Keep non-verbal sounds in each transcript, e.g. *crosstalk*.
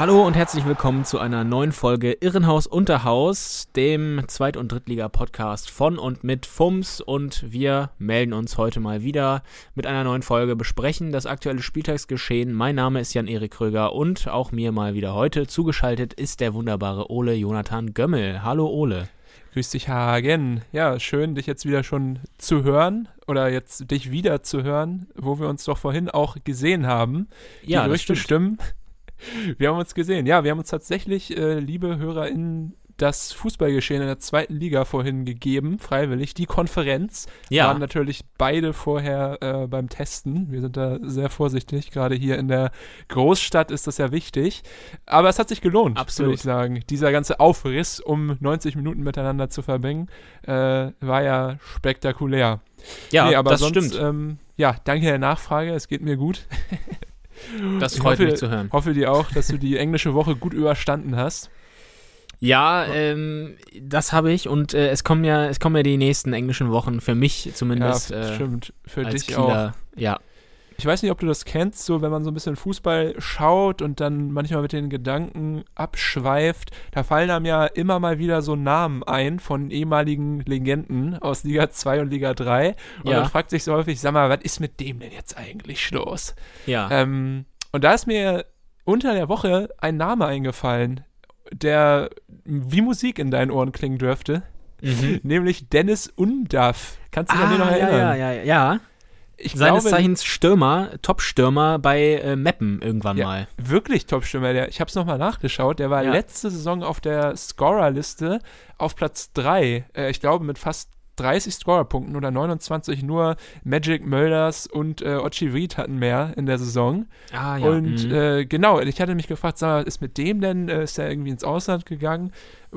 Hallo und herzlich willkommen zu einer neuen Folge Irrenhaus Unterhaus, dem Zweit- und Drittliga-Podcast von und mit FUMS. Und wir melden uns heute mal wieder mit einer neuen Folge, besprechen das aktuelle Spieltagsgeschehen. Mein Name ist Jan-Erik Kröger und auch mir mal wieder heute zugeschaltet ist der wunderbare Ole Jonathan Gömmel. Hallo Ole. Grüß dich, Hagen. Ja, schön, dich jetzt wieder schon zu hören oder jetzt dich wieder zu hören, wo wir uns doch vorhin auch gesehen haben. Die Ja, Gerüchte stimmt. stimmen. Wir haben uns gesehen. Ja, wir haben uns tatsächlich, äh, liebe HörerInnen, das Fußballgeschehen in der zweiten Liga vorhin gegeben, freiwillig. Die Konferenz Ja. waren natürlich beide vorher äh, beim Testen. Wir sind da sehr vorsichtig. Gerade hier in der Großstadt ist das ja wichtig. Aber es hat sich gelohnt, Absolut. würde ich sagen. Dieser ganze Aufriss, um 90 Minuten miteinander zu verbringen, äh, war ja spektakulär. Ja, nee, aber das sonst, stimmt. Ähm, ja, danke der Nachfrage. Es geht mir gut. *laughs* das ich freut hoffe, mich zu hören. Hoffe dir auch, dass du die englische Woche gut überstanden hast. Ja, ähm, das habe ich und äh, es kommen ja, es kommen ja die nächsten englischen Wochen für mich zumindest. ja, äh, stimmt. Für als dich auch. Kieler. Ja, Ich weiß nicht, ob du das kennst, so wenn man so ein bisschen Fußball schaut und dann manchmal mit den Gedanken abschweift, da fallen einem ja immer mal wieder so Namen ein von ehemaligen Legenden aus Liga 2 und Liga 3. Und Ja. man fragt sich so häufig, sag mal, was ist mit dem denn jetzt eigentlich los? ja. Ähm, und da ist mir unter der Woche ein Name eingefallen, der wie Musik in deinen Ohren klingen dürfte, mhm. *laughs* nämlich Dennis Undaff. Kannst du dich an den noch ja, erinnern? ja, ja, ja. Ich Seines glaube, Zeichens Stürmer, Top-Stürmer bei äh, Meppen irgendwann Ja. mal. wirklich Top-Stürmer. Ich habe es nochmal nachgeschaut. Der war Ja. letzte Saison auf der Scorer-Liste auf Platz 3. Äh, ich glaube mit fast 30 Scorerpunkten oder 29 nur Magic Mölders und äh, Ochi Reed hatten mehr in der Saison. Ah und mhm. äh, genau, ich hatte mich gefragt, sag ist mit dem denn, äh, ist er irgendwie ins Ausland gegangen?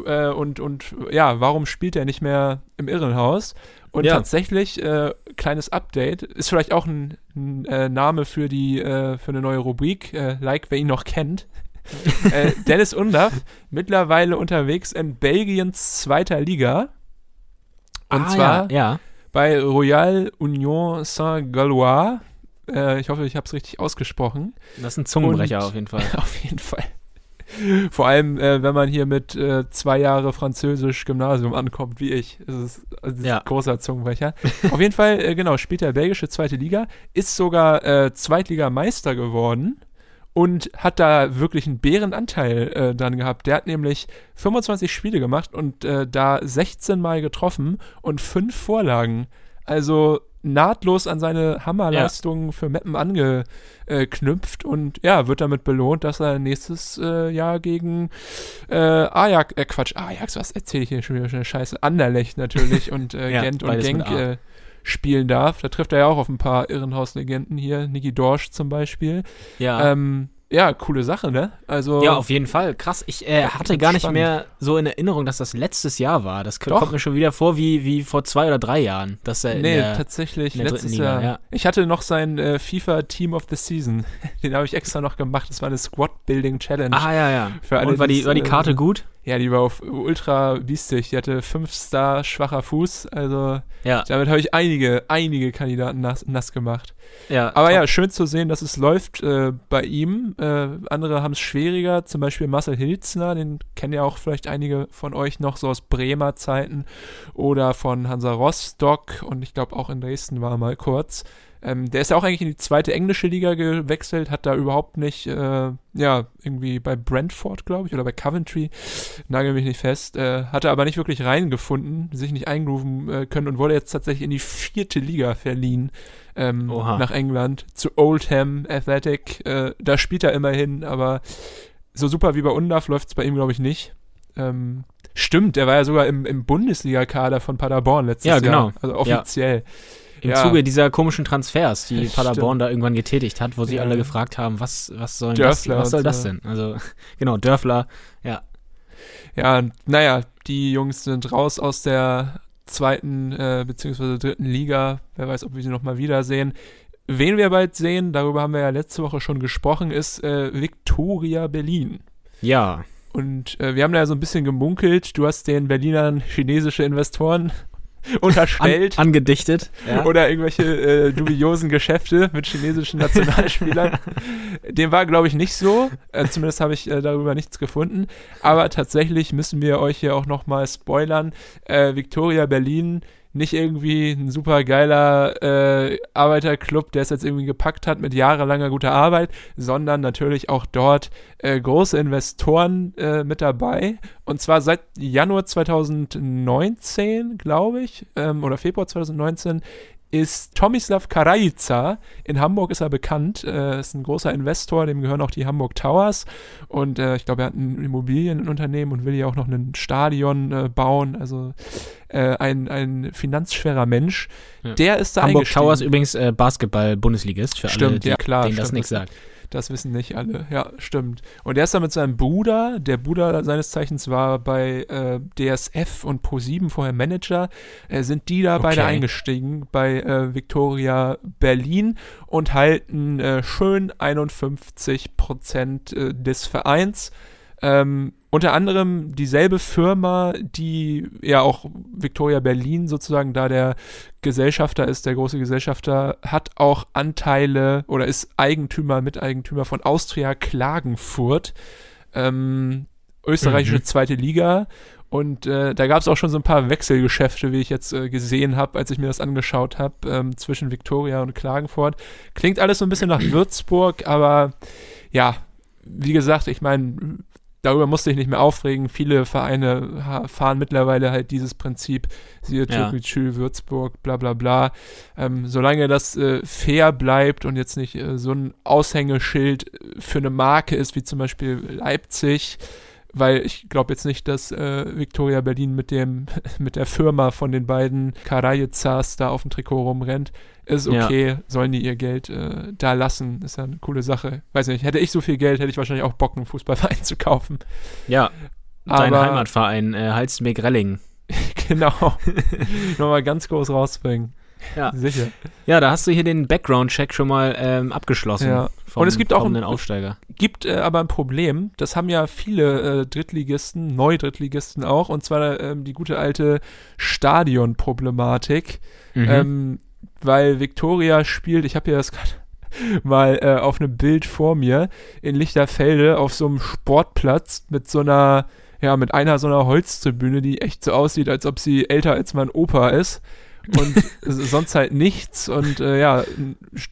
Äh, und, und ja, warum spielt er nicht mehr im Irrenhaus? Und Ja. tatsächlich, äh, kleines Update, ist vielleicht auch ein, ein äh, Name für die, äh, für eine neue Rubrik, äh, like wer ihn noch kennt. *laughs* äh, Dennis Undaff, mittlerweile unterwegs in Belgiens zweiter Liga. Und ah, zwar ja, ja. bei Royal Union Saint-Galois. Äh, ich hoffe, ich habe es richtig ausgesprochen. Das ist ein Zungenbrecher Und- auf jeden Fall. *laughs* Auf jeden Fall. Vor allem, äh, wenn man hier mit äh, zwei Jahre Französisch Gymnasium ankommt, wie ich. Das ist, also das ist Ja. ein großer Zungenbrecher. *laughs* Auf jeden Fall, äh, genau, spielt er belgische zweite Liga, ist sogar äh, Zweitligameister geworden und hat da wirklich einen Bärenanteil äh, dann gehabt. Der hat nämlich 25 Spiele gemacht und äh, da 16 Mal getroffen und fünf Vorlagen. Also nahtlos an seine Hammerleistungen für Meppen angeknüpft und ja, wird damit belohnt, dass er nächstes äh, Jahr gegen äh, Ajax, äh Quatsch, Ajax, was erzähle ich hier schon wieder für eine Scheiße? Anderlecht natürlich und äh, *laughs* Ja, Gent und Genk äh, spielen darf. Da trifft er ja auch auf ein paar Irrenhauslegenden hier, Niki Dorsch zum Beispiel. Ja. Ähm, ja, coole Sache, ne? Also ja, auf jeden Fall. Krass. Ich äh, hatte gar nicht spannend. mehr so in Erinnerung, dass das letztes Jahr war. Das Doch. kommt mir schon wieder vor wie, wie vor zwei oder drei Jahren. Dass er in Nee, der, tatsächlich letztes Liga, Jahr. ja. Ich hatte noch sein äh, FIFA Team of the Season. *laughs* Den habe ich extra noch gemacht. Das war eine Squad Building Challenge. Ah, ja, ja. Für alle, Und war die, war die äh, Karte gut? Ja, die war auf ultra biestig. Die hatte 5 Star schwacher Fuß. Also Ja. damit habe ich einige, einige Kandidaten nass, nass gemacht. ja Aber top. ja, schön zu sehen, dass es läuft äh, bei ihm. Äh, andere haben es schwieriger, zum Beispiel Marcel Hilzner, den kennen ja auch vielleicht einige von euch noch so aus Bremer Zeiten oder von Hansa Rostock und ich glaube auch in Dresden war er mal kurz. Ähm, der ist ja auch eigentlich in die zweite englische Liga gewechselt, hat da überhaupt nicht, äh, ja, irgendwie bei Brentford, glaube ich, oder bei Coventry, nagel mich nicht fest, äh, hatte aber nicht wirklich reingefunden, sich nicht eingrooven äh, können und wurde jetzt tatsächlich in die vierte Liga verliehen ähm, nach England zu Oldham Athletic. Äh, da spielt er immerhin, aber so super wie bei Undav läuft es bei ihm, glaube ich, nicht. Ähm, stimmt, der war ja sogar im, im Bundesliga-Kader von Paderborn letztes Ja, genau. Jahr. Also offiziell. Im Ja. Zuge dieser komischen Transfers, die Stimmt. Paderborn da irgendwann getätigt hat, wo Ja. alle gefragt haben, was, was soll das, was soll das denn? Also, *laughs* genau, Dörfler, ja. Ja, naja, die Jungs sind raus aus der zweiten äh, beziehungsweise dritten Liga. Wer weiß, ob wir sie nochmal wiedersehen. Wen wir bald sehen, darüber haben wir ja letzte Woche schon gesprochen, ist äh, Victoria Berlin. Ja. Und äh, wir haben da ja so ein bisschen gemunkelt. Du hast den Berlinern chinesische Investoren unterstellt. An, angedichtet. Ja. Oder irgendwelche äh, dubiosen Geschäfte mit chinesischen Nationalspielern. *laughs* Dem war, glaube ich, nicht so. Äh, zumindest habe ich äh, darüber nichts gefunden. Aber tatsächlich müssen wir euch hier auch nochmal spoilern. Äh, Victoria Berlin nicht irgendwie ein super geiler äh, Arbeiterclub, der es jetzt irgendwie gepackt hat mit jahrelanger guter Arbeit, sondern natürlich auch dort äh, große Investoren äh, mit dabei. Und zwar seit Januar 2019, glaube ich, ähm, oder Februar 2019 ist Tomislav Karajica. In Hamburg ist er bekannt. Äh, ist ein großer Investor, dem gehören auch die Hamburg Towers. Und äh, ich glaube, er hat ein Immobilienunternehmen und will ja auch noch ein Stadion äh, bauen. Also äh, ein, ein finanzschwerer Mensch. Ja. Der ist da Hamburg Towers übrigens äh, Basketball-Bundesligist für Stimmt, alle, die, ja, klar, denen das nichts sagt. Das wissen nicht alle. Ja, stimmt. Und er ist da mit seinem Bruder. Der Bruder seines Zeichens war bei äh, DSF und Pro7 vorher Manager. Äh, sind die da okay. beide eingestiegen bei äh, Victoria Berlin und halten äh, schön 51 Prozent äh, des Vereins. Ähm, unter anderem dieselbe Firma, die ja auch Victoria Berlin sozusagen da der Gesellschafter ist, der große Gesellschafter, hat auch Anteile oder ist Eigentümer, Miteigentümer von Austria Klagenfurt, ähm, österreichische mhm. zweite Liga. Und äh, da gab es auch schon so ein paar Wechselgeschäfte, wie ich jetzt äh, gesehen habe, als ich mir das angeschaut habe, ähm, zwischen Victoria und Klagenfurt. Klingt alles so ein bisschen nach Würzburg, aber ja, wie gesagt, ich meine, darüber musste ich nicht mehr aufregen. Viele Vereine fahren mittlerweile halt dieses Prinzip, siehe ja. Türkgücü, Würzburg, bla bla bla. Ähm, solange das äh, fair bleibt und jetzt nicht äh, so ein Aushängeschild für eine Marke ist, wie zum Beispiel Leipzig, weil ich glaube jetzt nicht, dass äh, Victoria Berlin mit dem *laughs* mit der Firma von den beiden Karajezas da auf dem Trikot rumrennt. Ist okay, ja. sollen die ihr Geld äh, da lassen. Ist ja eine coole Sache. Weiß nicht, hätte ich so viel Geld, hätte ich wahrscheinlich auch Bock, einen Fußballverein *laughs* zu kaufen. Ja, dein Aber, Heimatverein, äh, Halstenbeck-Relling. *laughs* genau. Nochmal ganz groß rausbringen. Ja. *laughs* Sicher. Ja, da hast du hier den Background-Check schon mal ähm, abgeschlossen. Ja. Vom, und es gibt auch einen Aufsteiger. Gibt äh, aber ein Problem, das haben ja viele äh, Drittligisten, Neu-Drittligisten auch, und zwar ähm, die gute alte Stadion-Problematik. Mhm. Ähm, weil Victoria spielt, ich habe hier das *laughs* gerade mal äh, auf einem Bild vor mir, in Lichterfelde auf so einem Sportplatz mit so einer, ja, mit einer so einer Holztribüne, die echt so aussieht, als ob sie älter als mein Opa ist und sonst halt nichts. Und äh, ja,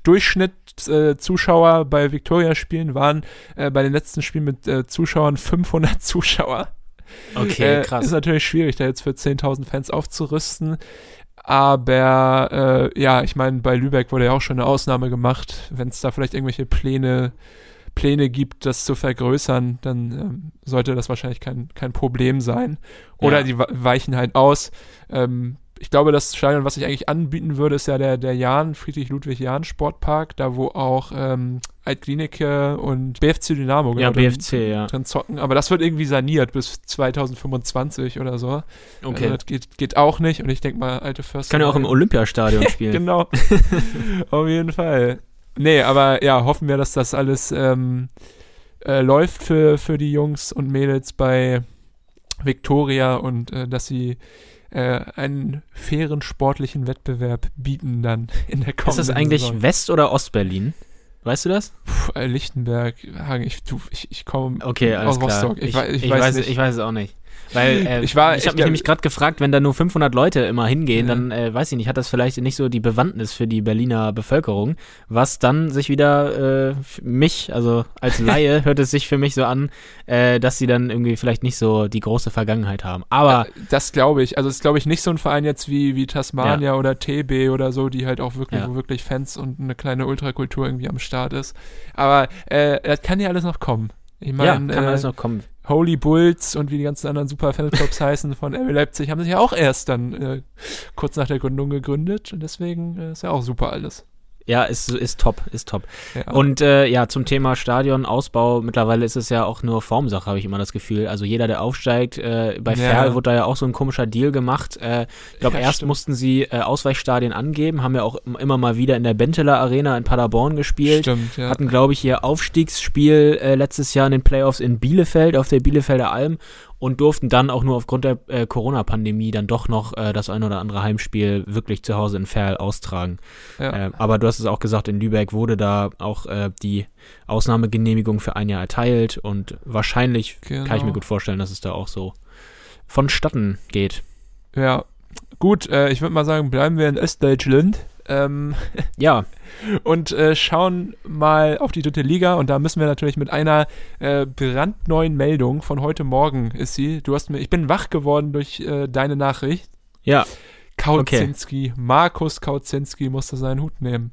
Durchschnitt äh, Zuschauer bei Victoria-Spielen waren äh, bei den letzten Spielen mit äh, Zuschauern 500 *laughs* Zuschauer. Okay, äh, krass. Ist natürlich schwierig, da jetzt für 10.000 Fans aufzurüsten. Aber äh, ja, ich meine, bei Lübeck wurde ja auch schon eine Ausnahme gemacht. Wenn es da vielleicht irgendwelche Pläne Pläne gibt, das zu vergrößern, dann ähm, sollte das wahrscheinlich kein, kein Problem sein. Oder ja. die weichen halt aus. Ähm, ich glaube, das Stadion, was ich eigentlich anbieten würde, ist ja der, der Jahn, Friedrich-Ludwig-Jahn Sportpark, da wo auch ähm, Altklinike und BFC Dynamo genau, ja, BFC, drin, ja. drin zocken. Aber das wird irgendwie saniert bis 2025 oder so. Okay. Also das geht, geht auch nicht. Und ich denke mal, alte Förster. Kann ja auch im Olympiastadion *laughs* spielen. genau. *laughs* Auf jeden Fall. Nee, aber ja, hoffen wir, dass das alles ähm, äh, läuft für, für die Jungs und Mädels bei Victoria und äh, dass sie äh, einen fairen sportlichen Wettbewerb bieten dann in der kommenden Ist das eigentlich Saison. West- oder Ostberlin? Weißt du das? Puh, Lichtenberg, Hagen, ich, ich, ich komme okay, aus Rostock. Ich, ich, ich, weiß, weiß ich weiß es auch nicht. Weil äh, ich, war, ich habe mich nämlich gerade gefragt, wenn da nur 500 Leute immer hingehen, ja. dann äh, weiß ich nicht, hat das vielleicht nicht so die Bewandtnis für die Berliner Bevölkerung, was dann sich wieder äh, mich, also als *laughs* Laie, hört es sich für mich so an, äh, dass sie dann irgendwie vielleicht nicht so die große Vergangenheit haben. Aber äh, das glaube ich. Also es ist glaube ich nicht so ein Verein jetzt wie wie Tasmania ja. oder TB oder so, die halt auch wirklich, ja. wo wirklich Fans und eine kleine Ultrakultur irgendwie am Start ist. Aber äh, das kann ja alles noch kommen. Ich meine, ja, kann alles noch kommen. Holy Bulls und wie die ganzen anderen Super Fanclubs *laughs* heißen von RB Leipzig, haben sich ja auch erst dann äh, kurz nach der Gründung gegründet und deswegen äh, ist ja auch super alles. Ja, ist, ist top, ist top. Ja. Und äh, ja, zum Thema Stadionausbau, mittlerweile ist es ja auch nur Formsache, habe ich immer das Gefühl. Also jeder, der aufsteigt, äh, bei Ja. Ferl wurde da ja auch so ein komischer Deal gemacht. Äh, ich glaube, Ja, erst stimmt. mussten sie äh, Ausweichstadien angeben, haben ja auch im- immer mal wieder in der Benteler Arena in Paderborn gespielt. Stimmt, ja. Hatten, glaube ich, ihr Aufstiegsspiel äh, letztes Jahr in den Playoffs in Bielefeld auf der Bielefelder Alm und durften dann auch nur aufgrund der äh, Corona-Pandemie dann doch noch äh, das ein oder andere Heimspiel wirklich zu Hause in Ferl austragen. ja. Äh, aber du hast es auch gesagt, in Lübeck wurde da auch äh, die Ausnahmegenehmigung für ein Jahr erteilt und wahrscheinlich kann ich mir Genau. gut vorstellen, dass es da auch so vonstatten geht. ja. Gut, äh, ich würde mal sagen, bleiben wir in Östdeutschland. Ähm, Ja, *laughs* und äh, schauen mal auf die dritte Liga und da müssen wir natürlich mit einer äh, brandneuen Meldung von heute Morgen ist sie. Du hast mir, ich bin wach geworden durch äh, deine Nachricht. ja, Kautzinski, Markus Kautzinski musste seinen Hut nehmen.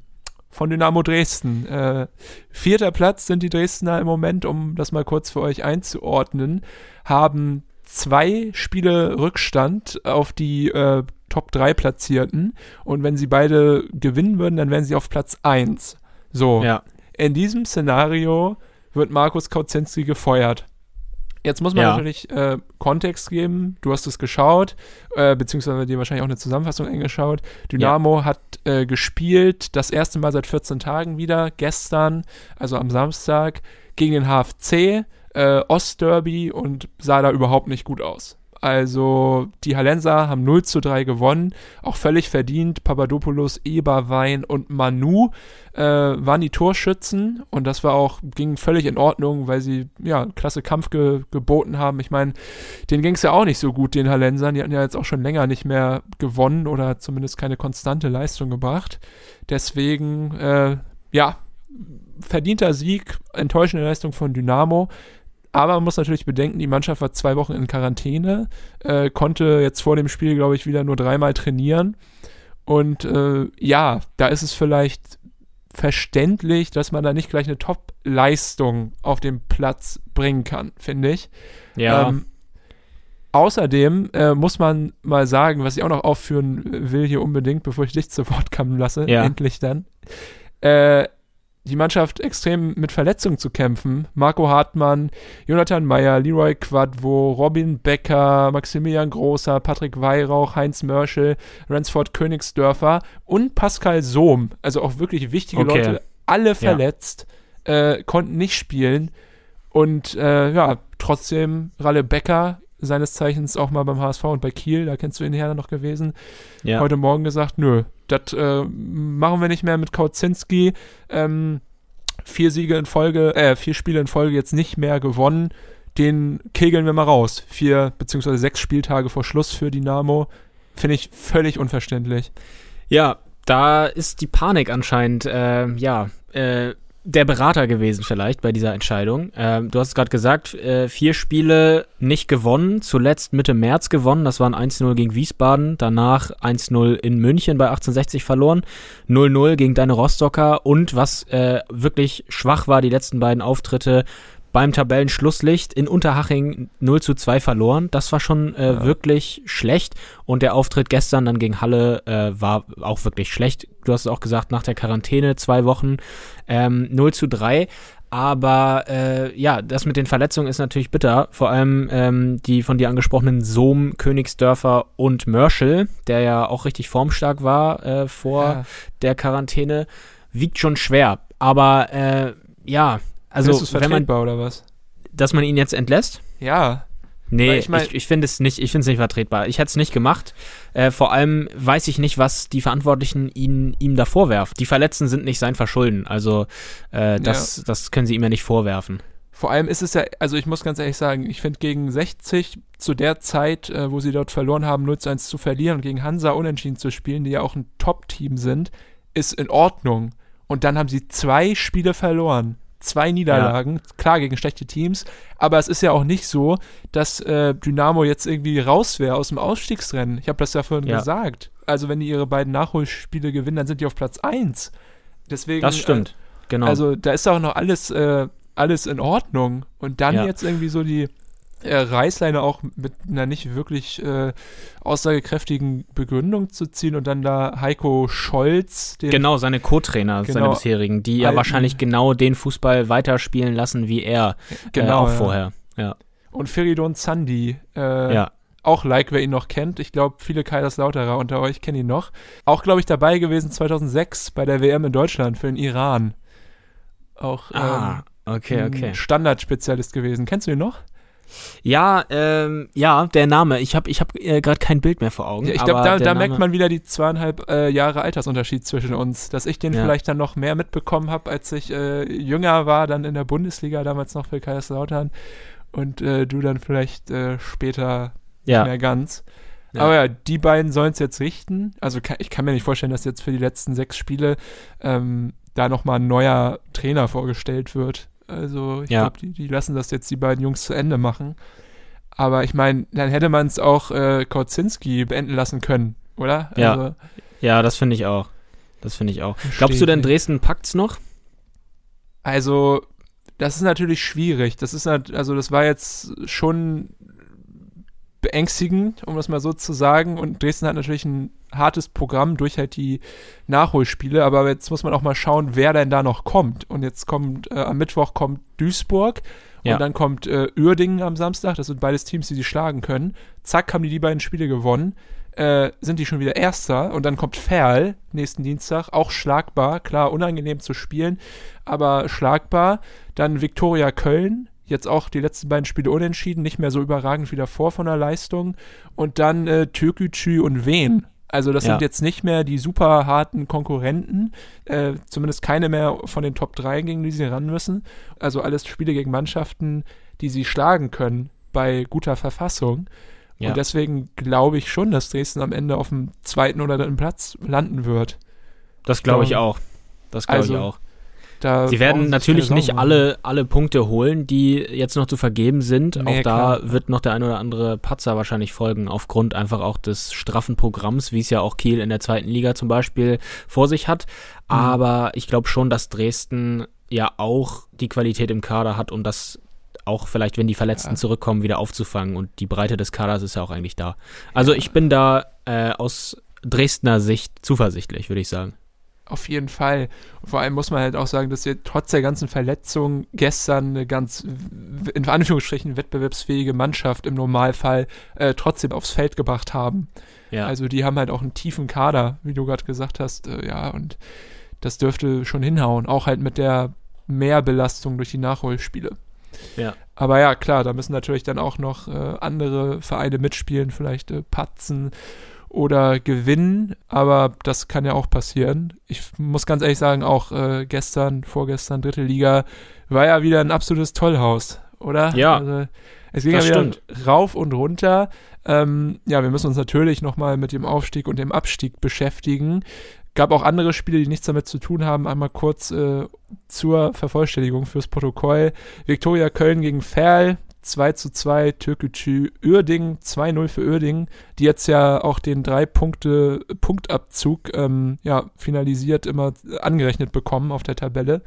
Von Dynamo Dresden. Äh, vierter Platz sind die Dresdner im Moment, um das mal kurz für euch einzuordnen, haben zwei Spiele Rückstand auf die äh, Top 3 Platzierten. Und wenn sie beide gewinnen würden, dann wären sie auf Platz 1. So, ja, in diesem Szenario wird Markus Kautzinski gefeuert. Jetzt muss man Ja. natürlich äh, Kontext geben. Du hast es geschaut, äh, beziehungsweise dir wahrscheinlich auch eine Zusammenfassung angeschaut. Dynamo hat äh, gespielt, das erste Mal seit 14 Tagen wieder, gestern, also am Samstag, gegen den HFC, äh, Ostderby und sah da überhaupt nicht gut aus. Also die Hallenser haben 0 zu 3 gewonnen, auch völlig verdient. Papadopoulos, Eberwein und Manu äh, waren die Torschützen und das war auch, ging völlig in Ordnung, weil sie ja klasse Kampf ge geboten haben. Ich meine, denen ging es ja auch nicht so gut, den Hallensern. Die hatten ja jetzt auch schon länger nicht mehr gewonnen oder zumindest keine konstante Leistung gebracht. Deswegen, äh, ja, verdienter Sieg, enttäuschende Leistung von Dynamo. Aber man muss natürlich bedenken, die Mannschaft war zwei Wochen in Quarantäne, äh, konnte jetzt vor dem Spiel, glaube ich, wieder nur dreimal trainieren. Und äh, ja, da ist es vielleicht verständlich, dass man da nicht gleich eine Top-Leistung auf den Platz bringen kann, finde ich. ja, Ähm, außerdem äh, muss man mal sagen, was ich auch noch aufführen will hier unbedingt, bevor ich dich zu Wort kommen lasse, Ja. endlich dann. Äh, die Mannschaft extrem mit Verletzungen zu kämpfen. Marco Hartmann, Jonathan Meyer, Leroy Quadvo, Robin Becker, Maximilian Großer, Patrick Weihrauch, Heinz Mörschel, Ransford Königsdörfer und Pascal Sohm. Also auch wirklich wichtige Okay. Leute, alle verletzt, äh, konnten nicht spielen. Und äh, ja, trotzdem Ralle Becker, seines Zeichens auch mal beim HSV und bei Kiel, da kennst du ihn her noch gewesen, ja. heute Morgen gesagt, nö, das äh, machen wir nicht mehr mit Kautzinski. Ähm, vier Siege in Folge, äh, vier Spiele in Folge jetzt nicht mehr gewonnen. Den kegeln wir mal raus. Vier beziehungsweise sechs Spieltage vor Schluss für Dynamo. Finde ich völlig unverständlich. Ja, da ist die Panik anscheinend, äh, ja, äh, der Berater gewesen vielleicht bei dieser Entscheidung. Ähm, du hast es gerade gesagt, äh, vier Spiele nicht gewonnen, zuletzt Mitte März gewonnen, das waren 1-0 gegen Wiesbaden, danach 1-0 in München bei 1860 verloren, 0-0 gegen deine Rostocker und was äh, wirklich schwach war, die letzten beiden Auftritte beim Tabellenschlusslicht in Unterhaching 0 zu 2 verloren. Das war schon äh, Ja. wirklich schlecht. Und der Auftritt gestern dann gegen Halle äh, war auch wirklich schlecht. Du hast es auch gesagt, nach der Quarantäne zwei Wochen ähm, 0 zu 3. Aber äh, ja, das mit den Verletzungen ist natürlich bitter. Vor allem ähm, die von dir angesprochenen Sohm, Königsdörfer und Mörschel, der ja auch richtig formstark war äh, vor Ja. der Quarantäne, wiegt schon schwer. Aber äh, ja, also Findest wenn man, vertretbar oder was? dass man ihn jetzt entlässt? Ja. Nee, Weil ich, mein- ich, ich finde es nicht, ich finde es nicht vertretbar. Ich hätte es nicht gemacht. Äh, vor allem weiß ich nicht, was die Verantwortlichen ihn, ihm da vorwerfen. Die Verletzten sind nicht sein Verschulden. Also äh, das, das können sie ihm ja nicht vorwerfen. Vor allem ist es ja, also ich muss ganz ehrlich sagen, ich finde gegen 60 zu der Zeit, äh, wo sie dort verloren haben, 0 zu 1 zu verlieren und gegen Hansa unentschieden zu spielen, die ja auch ein Top-Team sind, ist in Ordnung. Und dann haben sie zwei Spiele verloren. Zwei Niederlagen, klar gegen schlechte Teams, aber es ist ja auch nicht so, dass äh, Dynamo jetzt irgendwie raus wäre aus dem Ausstiegsrennen. Ich habe das ja vorhin Ja. gesagt. Also wenn die ihre beiden Nachholspiele gewinnen, dann sind die auf Platz 1. Deswegen, Das stimmt. Genau. also da ist auch noch alles, äh, alles in Ordnung. Und dann Ja. jetzt irgendwie so die äh, Reißleine auch mit einer nicht wirklich äh, aussagekräftigen Begründung zu ziehen und dann da Heiko Scholz, Genau, seine Co-Trainer, seine Genau. bisherigen, die ja wahrscheinlich genau den Fußball weiterspielen lassen wie er genau, äh, auch ja. vorher. Ja. und Feridun Zandi, äh, ja. auch like, wer ihn noch kennt. Ich glaube, viele Kaiserslauterer unter euch kennen ihn noch. Auch, glaube ich, dabei gewesen 2006 bei der WM in Deutschland für den Iran. Auch Ah, okay, ähm, okay. ein Standardspezialist gewesen. Kennst du ihn noch? Ja, ähm, ja, der Name. Ich habe ich hab, äh, gerade kein Bild mehr vor Augen. Ja, ich glaube, da, da merkt man wieder die zweieinhalb äh, Jahre Altersunterschied zwischen uns. Dass ich den Ja. vielleicht dann noch mehr mitbekommen habe, als ich äh, jünger war, dann in der Bundesliga, damals noch für Kaiserslautern. Und äh, du dann vielleicht äh, später ja. mehr ganz. Ja. Aber ja, die beiden sollen es jetzt richten. Also kann, ich kann mir nicht vorstellen, dass jetzt für die letzten sechs Spiele ähm, da nochmal ein neuer Trainer vorgestellt wird. Also ich Ja. glaube, die, die lassen das jetzt die beiden Jungs zu Ende machen. Aber ich meine, dann hätte man es auch äh, Kautzinski beenden lassen können, oder? Ja. Also, Ja, das finde ich auch. Das finde ich auch. Glaubst du denn. Dresden packt's noch? also das ist natürlich schwierig. Das ist also das war jetzt schon beängstigend, um das mal so zu sagen. Und Dresden hat natürlich ein hartes Programm durch halt die Nachholspiele. Aber jetzt muss man auch mal schauen, wer denn da noch kommt. Und jetzt kommt, äh, am Mittwoch kommt Duisburg. Ja. Und dann kommt äh, Uerdingen am Samstag. Das sind beides Teams, die sie schlagen können. Zack, haben die die beiden Spiele gewonnen. Äh, sind die schon wieder Erster. Und dann kommt Ferl nächsten Dienstag. Auch schlagbar. Klar, unangenehm zu spielen, aber schlagbar. Dann Viktoria Köln. Jetzt auch die letzten beiden Spiele unentschieden. Nicht mehr so überragend wie davor von der Leistung. Und dann äh, Türkgücü und Wien. Also das Ja. sind jetzt nicht mehr die super harten Konkurrenten, äh, zumindest keine mehr von den Top 3, gegen die sie ran müssen. Also alles Spiele gegen Mannschaften, die sie schlagen können bei guter Verfassung. Ja. Und deswegen glaube ich schon, dass Dresden am Ende auf dem zweiten oder dritten Platz landen wird. Das glaube ich Ähm, auch. Das glaube also, ich auch. Da Sie werden natürlich nicht alle, alle Punkte holen, die jetzt noch zu vergeben sind. Nee, auch da klar. wird noch der ein oder andere Patzer wahrscheinlich folgen, aufgrund einfach auch des straffen Programms, wie es ja auch Kiel in der zweiten Liga zum Beispiel vor sich hat. Mhm. Aber ich glaube schon, dass Dresden ja auch die Qualität im Kader hat, um das auch vielleicht, wenn die Verletzten Ja. zurückkommen, wieder aufzufangen. Und die Breite des Kaders ist ja auch eigentlich da. Also ich bin da äh, aus Dresdner Sicht zuversichtlich, würde ich sagen. Auf jeden Fall. Und vor allem muss man halt auch sagen, dass wir trotz der ganzen Verletzungen gestern eine ganz, in Anführungsstrichen, wettbewerbsfähige Mannschaft im Normalfall äh, trotzdem aufs Feld gebracht haben. Ja. Also die haben halt auch einen tiefen Kader, wie du gerade gesagt hast. Äh, ja, und das dürfte schon hinhauen. Auch halt mit der Mehrbelastung durch die Nachholspiele. Ja. Aber ja, klar, da müssen natürlich dann auch noch äh, andere Vereine mitspielen, vielleicht äh, patzen oder gewinnen, aber das kann ja auch passieren. Ich muss ganz ehrlich sagen, auch äh, gestern, vorgestern, dritte Liga, war ja wieder ein absolutes Tollhaus, oder? Ja, Also, es ging das ja wieder stimmt. rauf und runter. Ähm, ja, wir müssen uns natürlich nochmal mit dem Aufstieg und dem Abstieg beschäftigen. Gab auch andere Spiele, die nichts damit zu tun haben. Einmal kurz äh, zur Vervollständigung fürs Protokoll. Viktoria Köln gegen Ferl, 2 zu 2, Türkgücü Uerdingen, 2-0 für Uerdingen, die jetzt ja auch den drei Punkte Punktabzug ähm, ja, finalisiert immer angerechnet bekommen auf der Tabelle.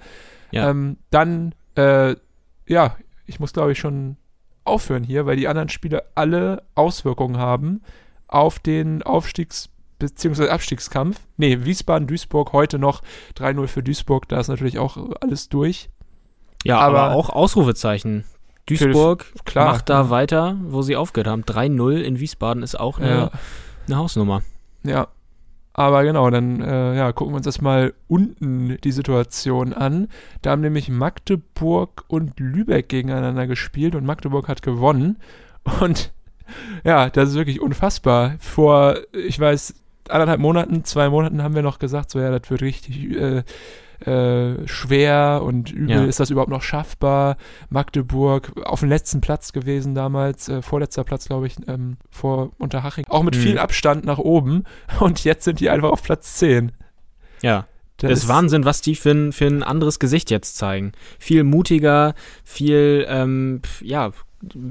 Ja. Ähm, dann, äh, ja, ich muss glaube ich schon aufhören hier, weil die anderen Spiele alle Auswirkungen haben auf den Aufstiegs- bzw. Abstiegskampf. Nee, Wiesbaden, Duisburg, heute noch 3-0 für Duisburg, da ist natürlich auch alles durch. Ja, aber, Aber- auch Ausrufezeichen. Duisburg Klar. macht da weiter, wo sie aufgehört haben. 3-0 in Wiesbaden ist auch eine, Ja. eine Hausnummer. Ja. Aber genau, dann äh, ja, gucken wir uns erstmal unten die Situation an. Da haben nämlich Magdeburg und Lübeck gegeneinander gespielt und Magdeburg hat gewonnen. Und *laughs* ja, das ist wirklich unfassbar. Vor, ich weiß, anderthalb Monaten, zwei Monaten haben wir noch gesagt, so ja, das wird richtig äh, äh, schwer und übel. Ja. Ist das überhaupt noch schaffbar? Magdeburg auf dem letzten Platz gewesen damals, äh, vorletzter Platz, glaube ich, ähm, vor Unterhaching. Auch mit Mhm. viel Abstand nach oben. *laughs* Und jetzt sind die einfach auf Platz 10. Ja, Das, das ist Wahnsinn, was die für ein, für ein anderes Gesicht jetzt zeigen. Viel mutiger, viel, ähm, ja,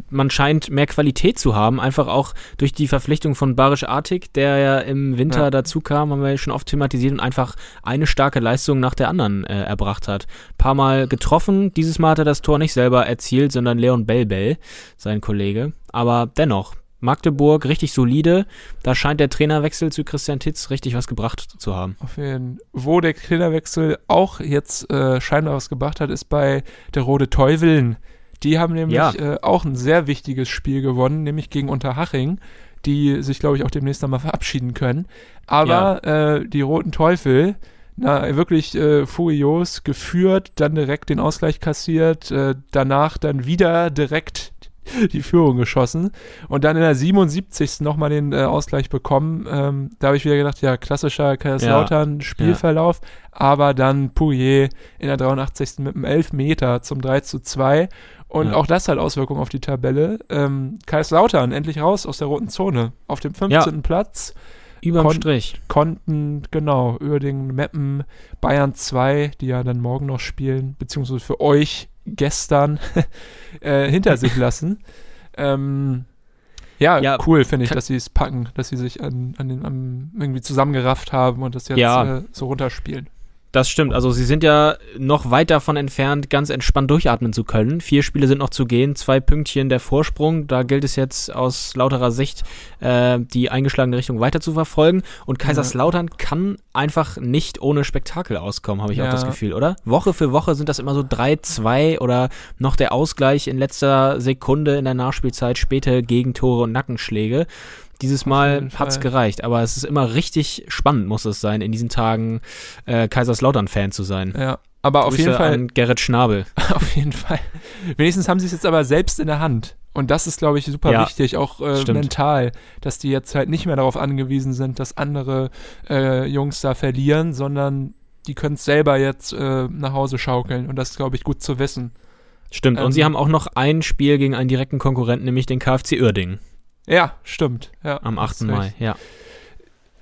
man scheint mehr Qualität zu haben, einfach auch durch die Verpflichtung von Barisch Artig, der ja im Winter Ja. dazu kam, haben wir ja schon oft thematisiert und einfach eine starke Leistung nach der anderen äh, erbracht hat. Paar Mal getroffen, dieses Mal hat er das Tor nicht selber erzielt, sondern Leon Bellbell, sein Kollege. Aber dennoch, Magdeburg richtig solide, da scheint der Trainerwechsel zu Christian Titz richtig was gebracht zu haben. Auf jeden Wo der Trainerwechsel auch jetzt äh, scheinbar was gebracht hat, ist bei der Rode Teufeln. Die haben nämlich Ja. äh, auch ein sehr wichtiges Spiel gewonnen, nämlich gegen Unterhaching, die sich, glaube ich, auch demnächst einmal verabschieden können. Aber äh, die Roten Teufel, na, wirklich äh, furios geführt, dann direkt den Ausgleich kassiert, äh, danach dann wieder direkt die Führung geschossen und dann in der 77. nochmal den äh, Ausgleich bekommen. Ähm, da habe ich wieder gedacht, ja, klassischer Kaiserslautern Spielverlauf, aber dann Pouillet in der 83. mit einem Elfmeter zum 3 zu 2 und Ja. auch das hat Auswirkungen auf die Tabelle. Ähm, Kaiserslautern endlich raus aus der roten Zone auf dem 15. Platz Überm Kon- Strich. konnten, genau, Uerdingen, Meppen, Bayern 2, die ja dann morgen noch spielen, beziehungsweise für euch gestern *laughs* äh, hinter sich lassen. Ähm, ja, Ja, cool finde ich, dass sie es packen, dass sie sich an, an den, am, irgendwie zusammengerafft haben und das jetzt Ja. äh, so runterspielen. Das stimmt. Also sie sind ja noch weit davon entfernt, ganz entspannt durchatmen zu können. Vier Spiele sind noch zu gehen, zwei Pünktchen der Vorsprung. Da gilt es jetzt aus lauterer Sicht, äh, die eingeschlagene Richtung weiter zu verfolgen. Und Kaiserslautern kann einfach nicht ohne Spektakel auskommen, habe ich auch Ja. das Gefühl, oder? Woche für Woche sind das immer so 3-2 oder noch der Ausgleich in letzter Sekunde in der Nachspielzeit, späte Gegentore und Nackenschläge. Dieses Mal hat's Fall. gereicht, aber es ist immer richtig spannend, muss es sein, in diesen Tagen äh, Kaiserslautern-Fan zu sein. Ja, aber auf Grüße jeden Fall an Gerrit Schnabel. *laughs* Auf jeden Fall. Wenigstens haben sie es jetzt aber selbst in der Hand. Und das ist, glaube ich, super Ja, wichtig, auch äh, mental, dass die jetzt halt nicht mehr darauf angewiesen sind, dass andere äh, Jungs da verlieren, sondern die können es selber jetzt äh, nach Hause schaukeln. Und das ist, glaube ich, gut zu wissen. Stimmt. Und Ähm, sie haben auch noch ein Spiel gegen einen direkten Konkurrenten, nämlich den KfC Uerdingen Ja, stimmt. Ja, am 8. hast Mai. Ja.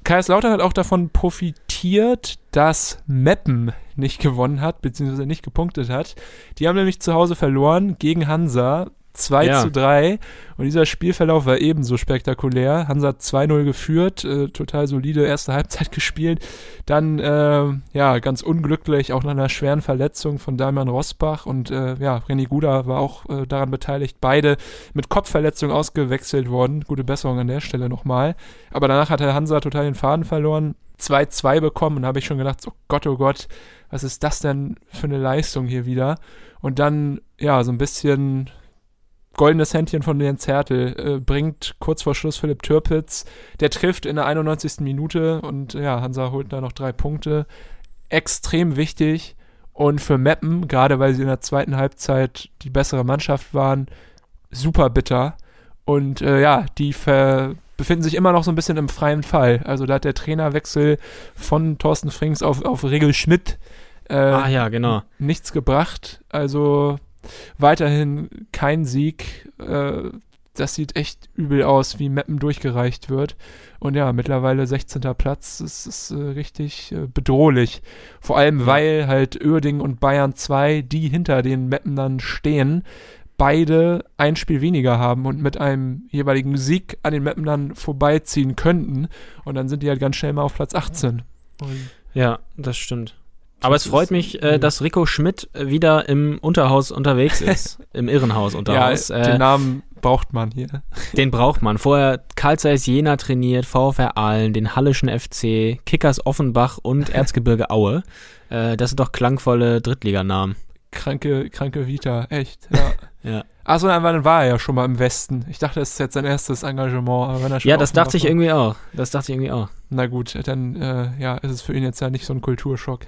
Kaiserslautern hat auch davon profitiert, dass Meppen nicht gewonnen hat, beziehungsweise nicht gepunktet hat. Die haben nämlich zu Hause verloren gegen Hansa. 2 Ja. zu 3 und dieser Spielverlauf war ebenso spektakulär. Hansa hat 2-0 geführt, äh, total solide erste Halbzeit gespielt. Dann, äh, ja, ganz unglücklich, auch nach einer schweren Verletzung von Damian Rosbach und äh, ja, René Guda war auch äh, daran beteiligt. Beide mit Kopfverletzung ausgewechselt worden. Gute Besserung an der Stelle nochmal. Aber danach hat der Hansa total den Faden verloren. 2-2 bekommen und habe ich schon gedacht, oh Gott, oh Gott, was ist das denn für eine Leistung hier wieder? Und dann, ja, so ein bisschen goldenes Händchen von Jens Hertel äh, bringt kurz vor Schluss Philipp Türpitz. Der trifft in der 91. Minute und ja, Hansa holt da noch drei Punkte. Extrem wichtig und für Meppen, gerade weil sie in der zweiten Halbzeit die bessere Mannschaft waren, super bitter. Und äh, ja, die ver befinden sich immer noch so ein bisschen im freien Fall. Also da hat der Trainerwechsel von Thorsten Frings auf, auf Regel Schmidt äh, Ah ja, genau. nichts gebracht. Also weiterhin kein Sieg. Äh, das sieht echt übel aus, wie Meppen durchgereicht wird. Und ja, mittlerweile 16. Platz. Das ist äh, richtig äh, bedrohlich. Vor allem, Ja. weil halt Uerdingen und Bayern 2, die hinter den Meppen dann stehen, beide ein Spiel weniger haben und mit einem jeweiligen Sieg an den Meppen dann vorbeiziehen könnten. Und dann sind die halt ganz schnell mal auf Platz 18. Und Ja, das stimmt. Aber es freut mich, äh, dass Rico Schmidt äh, wieder im Unterhaus unterwegs ist. *laughs* Im Irrenhaus Unterhaus. ja, äh, den Namen braucht man hier. Den braucht man. Vorher Karl Zeiss Jena trainiert, VfR Aalen, den Hallischen FC, Kickers Offenbach und *laughs* Erzgebirge Aue. Äh, das sind doch klangvolle Drittliganamen. Kranke, kranke Vita, echt. *laughs* Ja. Ja. Achso, dann war, er ja schon mal im Westen. Ich dachte, das ist jetzt sein erstes Engagement. Ja, das dachte ich irgendwie auch. Das dachte ich irgendwie auch. Na gut, dann äh, ja, ist es für ihn jetzt ja nicht so ein Kulturschock.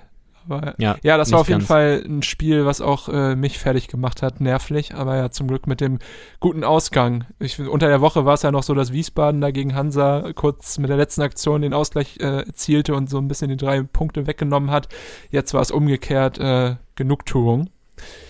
Aber Ja, ja, das war auf jeden ganz. Fall ein Spiel, was auch äh, mich fertig gemacht hat, nervlich, aber ja zum Glück mit dem guten Ausgang. Ich, unter der Woche war es ja noch so, dass Wiesbaden da gegen Hansa kurz mit der letzten Aktion den Ausgleich äh, erzielte und so ein bisschen die drei Punkte weggenommen hat. Jetzt war es umgekehrt äh, Genugtuung.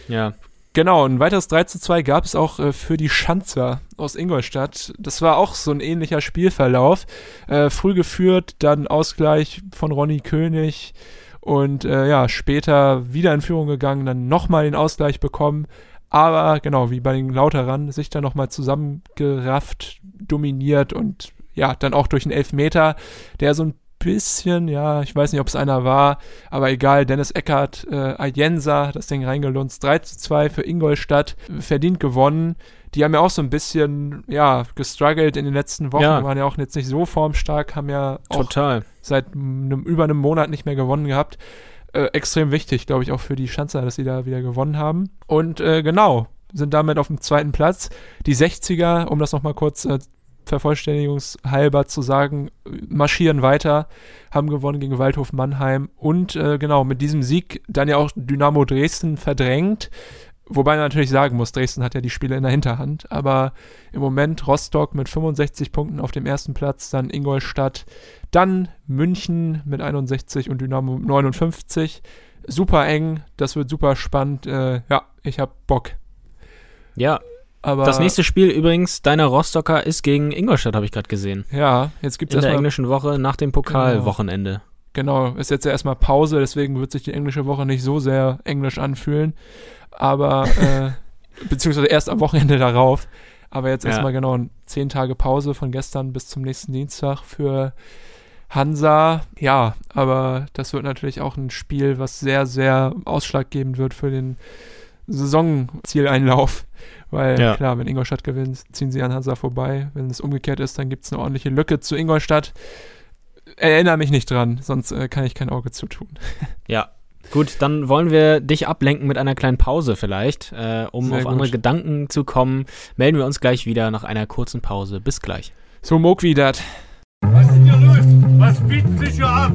Ja. Genau, ein weiteres 3 zu 2 gab es auch äh, für die Schanzer aus Ingolstadt. Das war auch so ein ähnlicher Spielverlauf. Äh, früh geführt, dann Ausgleich von Ronny König und äh, ja, später wieder in Führung gegangen, dann nochmal den Ausgleich bekommen. Aber genau, wie bei den Lauterern, sich da nochmal zusammengerafft, dominiert und ja, dann auch durch einen Elfmeter, der so ein bisschen, ja, ich weiß nicht, ob es einer war, aber egal, Dennis Eckert, äh, Ayensa das Ding reingelunzt, 3 zu 2 für Ingolstadt, verdient gewonnen. Die haben ja auch so ein bisschen, ja, gestruggelt in den letzten Wochen, Ja. waren ja auch jetzt nicht so formstark, haben ja auch Total. seit einem, über einem Monat nicht mehr gewonnen gehabt. Äh, extrem wichtig, glaube ich, auch für die Schanzer, dass sie da wieder gewonnen haben. Und äh, genau, sind damit auf dem zweiten Platz. Die 60er, um das nochmal kurz äh, vervollständigungshalber zu sagen, marschieren weiter, haben gewonnen gegen Waldhof Mannheim und äh, genau, mit diesem Sieg dann ja auch Dynamo Dresden verdrängt. Wobei man natürlich sagen muss, Dresden hat ja die Spiele in der Hinterhand, aber im Moment Rostock mit 65 Punkten auf dem ersten Platz, dann Ingolstadt, dann München mit 61 und Dynamo mit 59. Super eng, das wird super spannend. Äh, ja, ich hab Bock. Ja, Aber das nächste Spiel übrigens deiner Rostocker ist gegen Ingolstadt, habe ich gerade gesehen. ja, jetzt gibt In es der erstmal englischen Woche nach dem Pokalwochenende. Genau, ist jetzt ja erstmal Pause, deswegen wird sich die englische Woche nicht so sehr englisch anfühlen. Aber, äh, *laughs* beziehungsweise erst am Wochenende darauf. Aber jetzt Ja. erstmal genau zehn Tage Pause von gestern bis zum nächsten Dienstag für Hansa. Ja, aber das wird natürlich auch ein Spiel, was sehr, sehr ausschlaggebend wird für den Saisonzieleinlauf. Weil Ja. klar, wenn Ingolstadt gewinnt, ziehen sie an Hansa vorbei. Wenn es umgekehrt ist, dann gibt es eine ordentliche Lücke zu Ingolstadt. Erinnere mich nicht dran, sonst äh, kann ich kein Auge zutun. *laughs* Ja. Gut, dann wollen wir dich ablenken mit einer kleinen Pause vielleicht. Äh, um Sehr auf gut. andere Gedanken zu kommen, melden wir uns gleich wieder nach einer kurzen Pause. Bis gleich. So, Mog wie dat. Was ist hier los? Was bieten sich hier ab?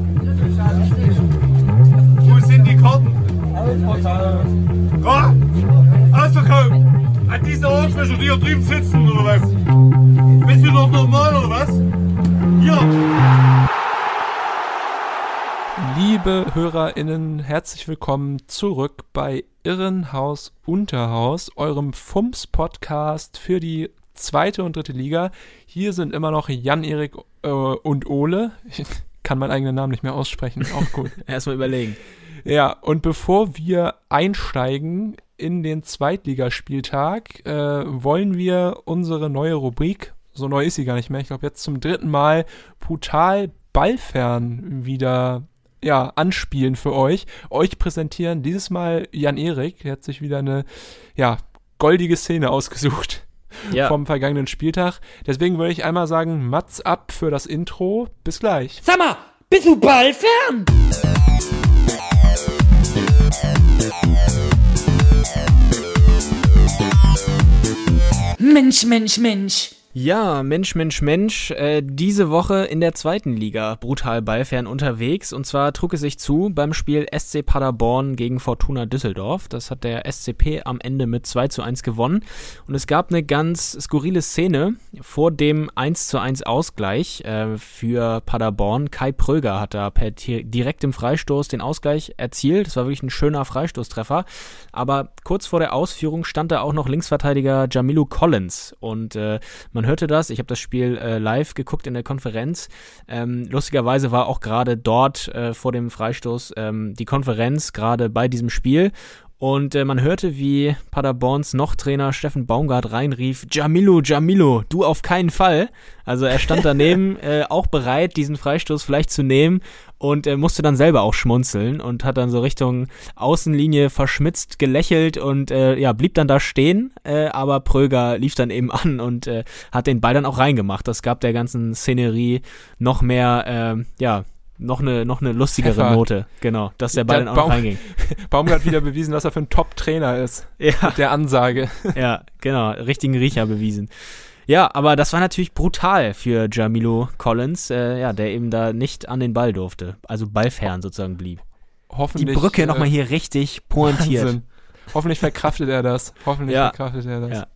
Wo sind die Karten? Ja? Ausverkauft! An diese Arschlöcher, die hier drüben sitzen, oder was? Bist du noch normal, oder was? Hier! Liebe HörerInnen, herzlich willkommen zurück bei Irrenhaus Unterhaus, eurem FUMS-Podcast für die zweite und dritte Liga. Hier sind immer noch Jan-Erik äh, und Ole. Ich kann meinen eigenen Namen nicht mehr aussprechen, auch gut. *laughs* Erstmal überlegen. Ja, und bevor wir einsteigen in den Zweitligaspieltag, äh, wollen wir unsere neue Rubrik, so neu ist sie gar nicht mehr, ich glaube jetzt zum dritten Mal, brutal ballfern wieder ja, anspielen für euch. Euch präsentieren dieses Mal Jan-Erik, der hat sich wieder eine ja, goldige Szene ausgesucht Ja. vom vergangenen Spieltag. Deswegen würde ich einmal sagen, Mats ab für das Intro. Bis gleich. Sag mal, bist du ballfern? Mensch, Mensch, Mensch. Ja, Mensch, Mensch, Mensch, äh, diese Woche in der zweiten Liga brutal ballfern unterwegs. Und zwar trug es sich zu beim Spiel SC Paderborn gegen Fortuna Düsseldorf. Das hat der SCP am Ende mit 2 zu 1 gewonnen. Und es gab eine ganz skurrile Szene vor dem 1 zu 1 Ausgleich äh, für Paderborn. Kai Pröger hat da per direktem Freistoß den Ausgleich erzielt. Das war wirklich ein schöner Freistoßtreffer. Aber kurz vor der Ausführung stand da auch noch Linksverteidiger Jamilu Collins. Und äh, man hörte das. Ich habe das Spiel äh, live geguckt in der Konferenz. Ähm, lustigerweise war auch gerade dort äh, vor dem Freistoß ähm, die Konferenz, gerade bei diesem Spiel. Und äh, man hörte, wie Paderborns Noch-Trainer Steffen Baumgart reinrief, Jamilu, Jamilu, du auf keinen Fall. Also er stand *laughs* daneben, äh, auch bereit, diesen Freistoß vielleicht zu nehmen und äh, musste dann selber auch schmunzeln und hat dann so Richtung Außenlinie verschmitzt gelächelt und äh, ja, blieb dann da stehen, äh, aber Pröger lief dann eben an und äh, hat den Ball dann auch reingemacht. Das gab der ganzen Szenerie noch mehr, äh, ja, noch eine, noch eine lustigere Pfeffer. Note. Genau, dass der Ball Der dann auch Baum- reinging. *laughs* Baumgart wieder bewiesen, dass er für ein Top-Trainer ist. Ja. Mit der Ansage. *laughs* Ja, genau, richtigen Riecher bewiesen. Ja, aber das war natürlich brutal für Jamilo Collins, äh, ja, der eben da nicht an den Ball durfte, also ballfern sozusagen blieb. Die Hoffentlich. Brücke äh, nochmal hier richtig pointiert. Wahnsinn. Hoffentlich verkraftet er das. Hoffentlich Ja. verkraftet er das. Ja.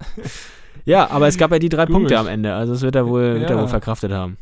Ja, aber es gab ja die drei *laughs* Gut. Punkte am Ende, also das wird er wohl, wird er Ja. wohl verkraftet haben.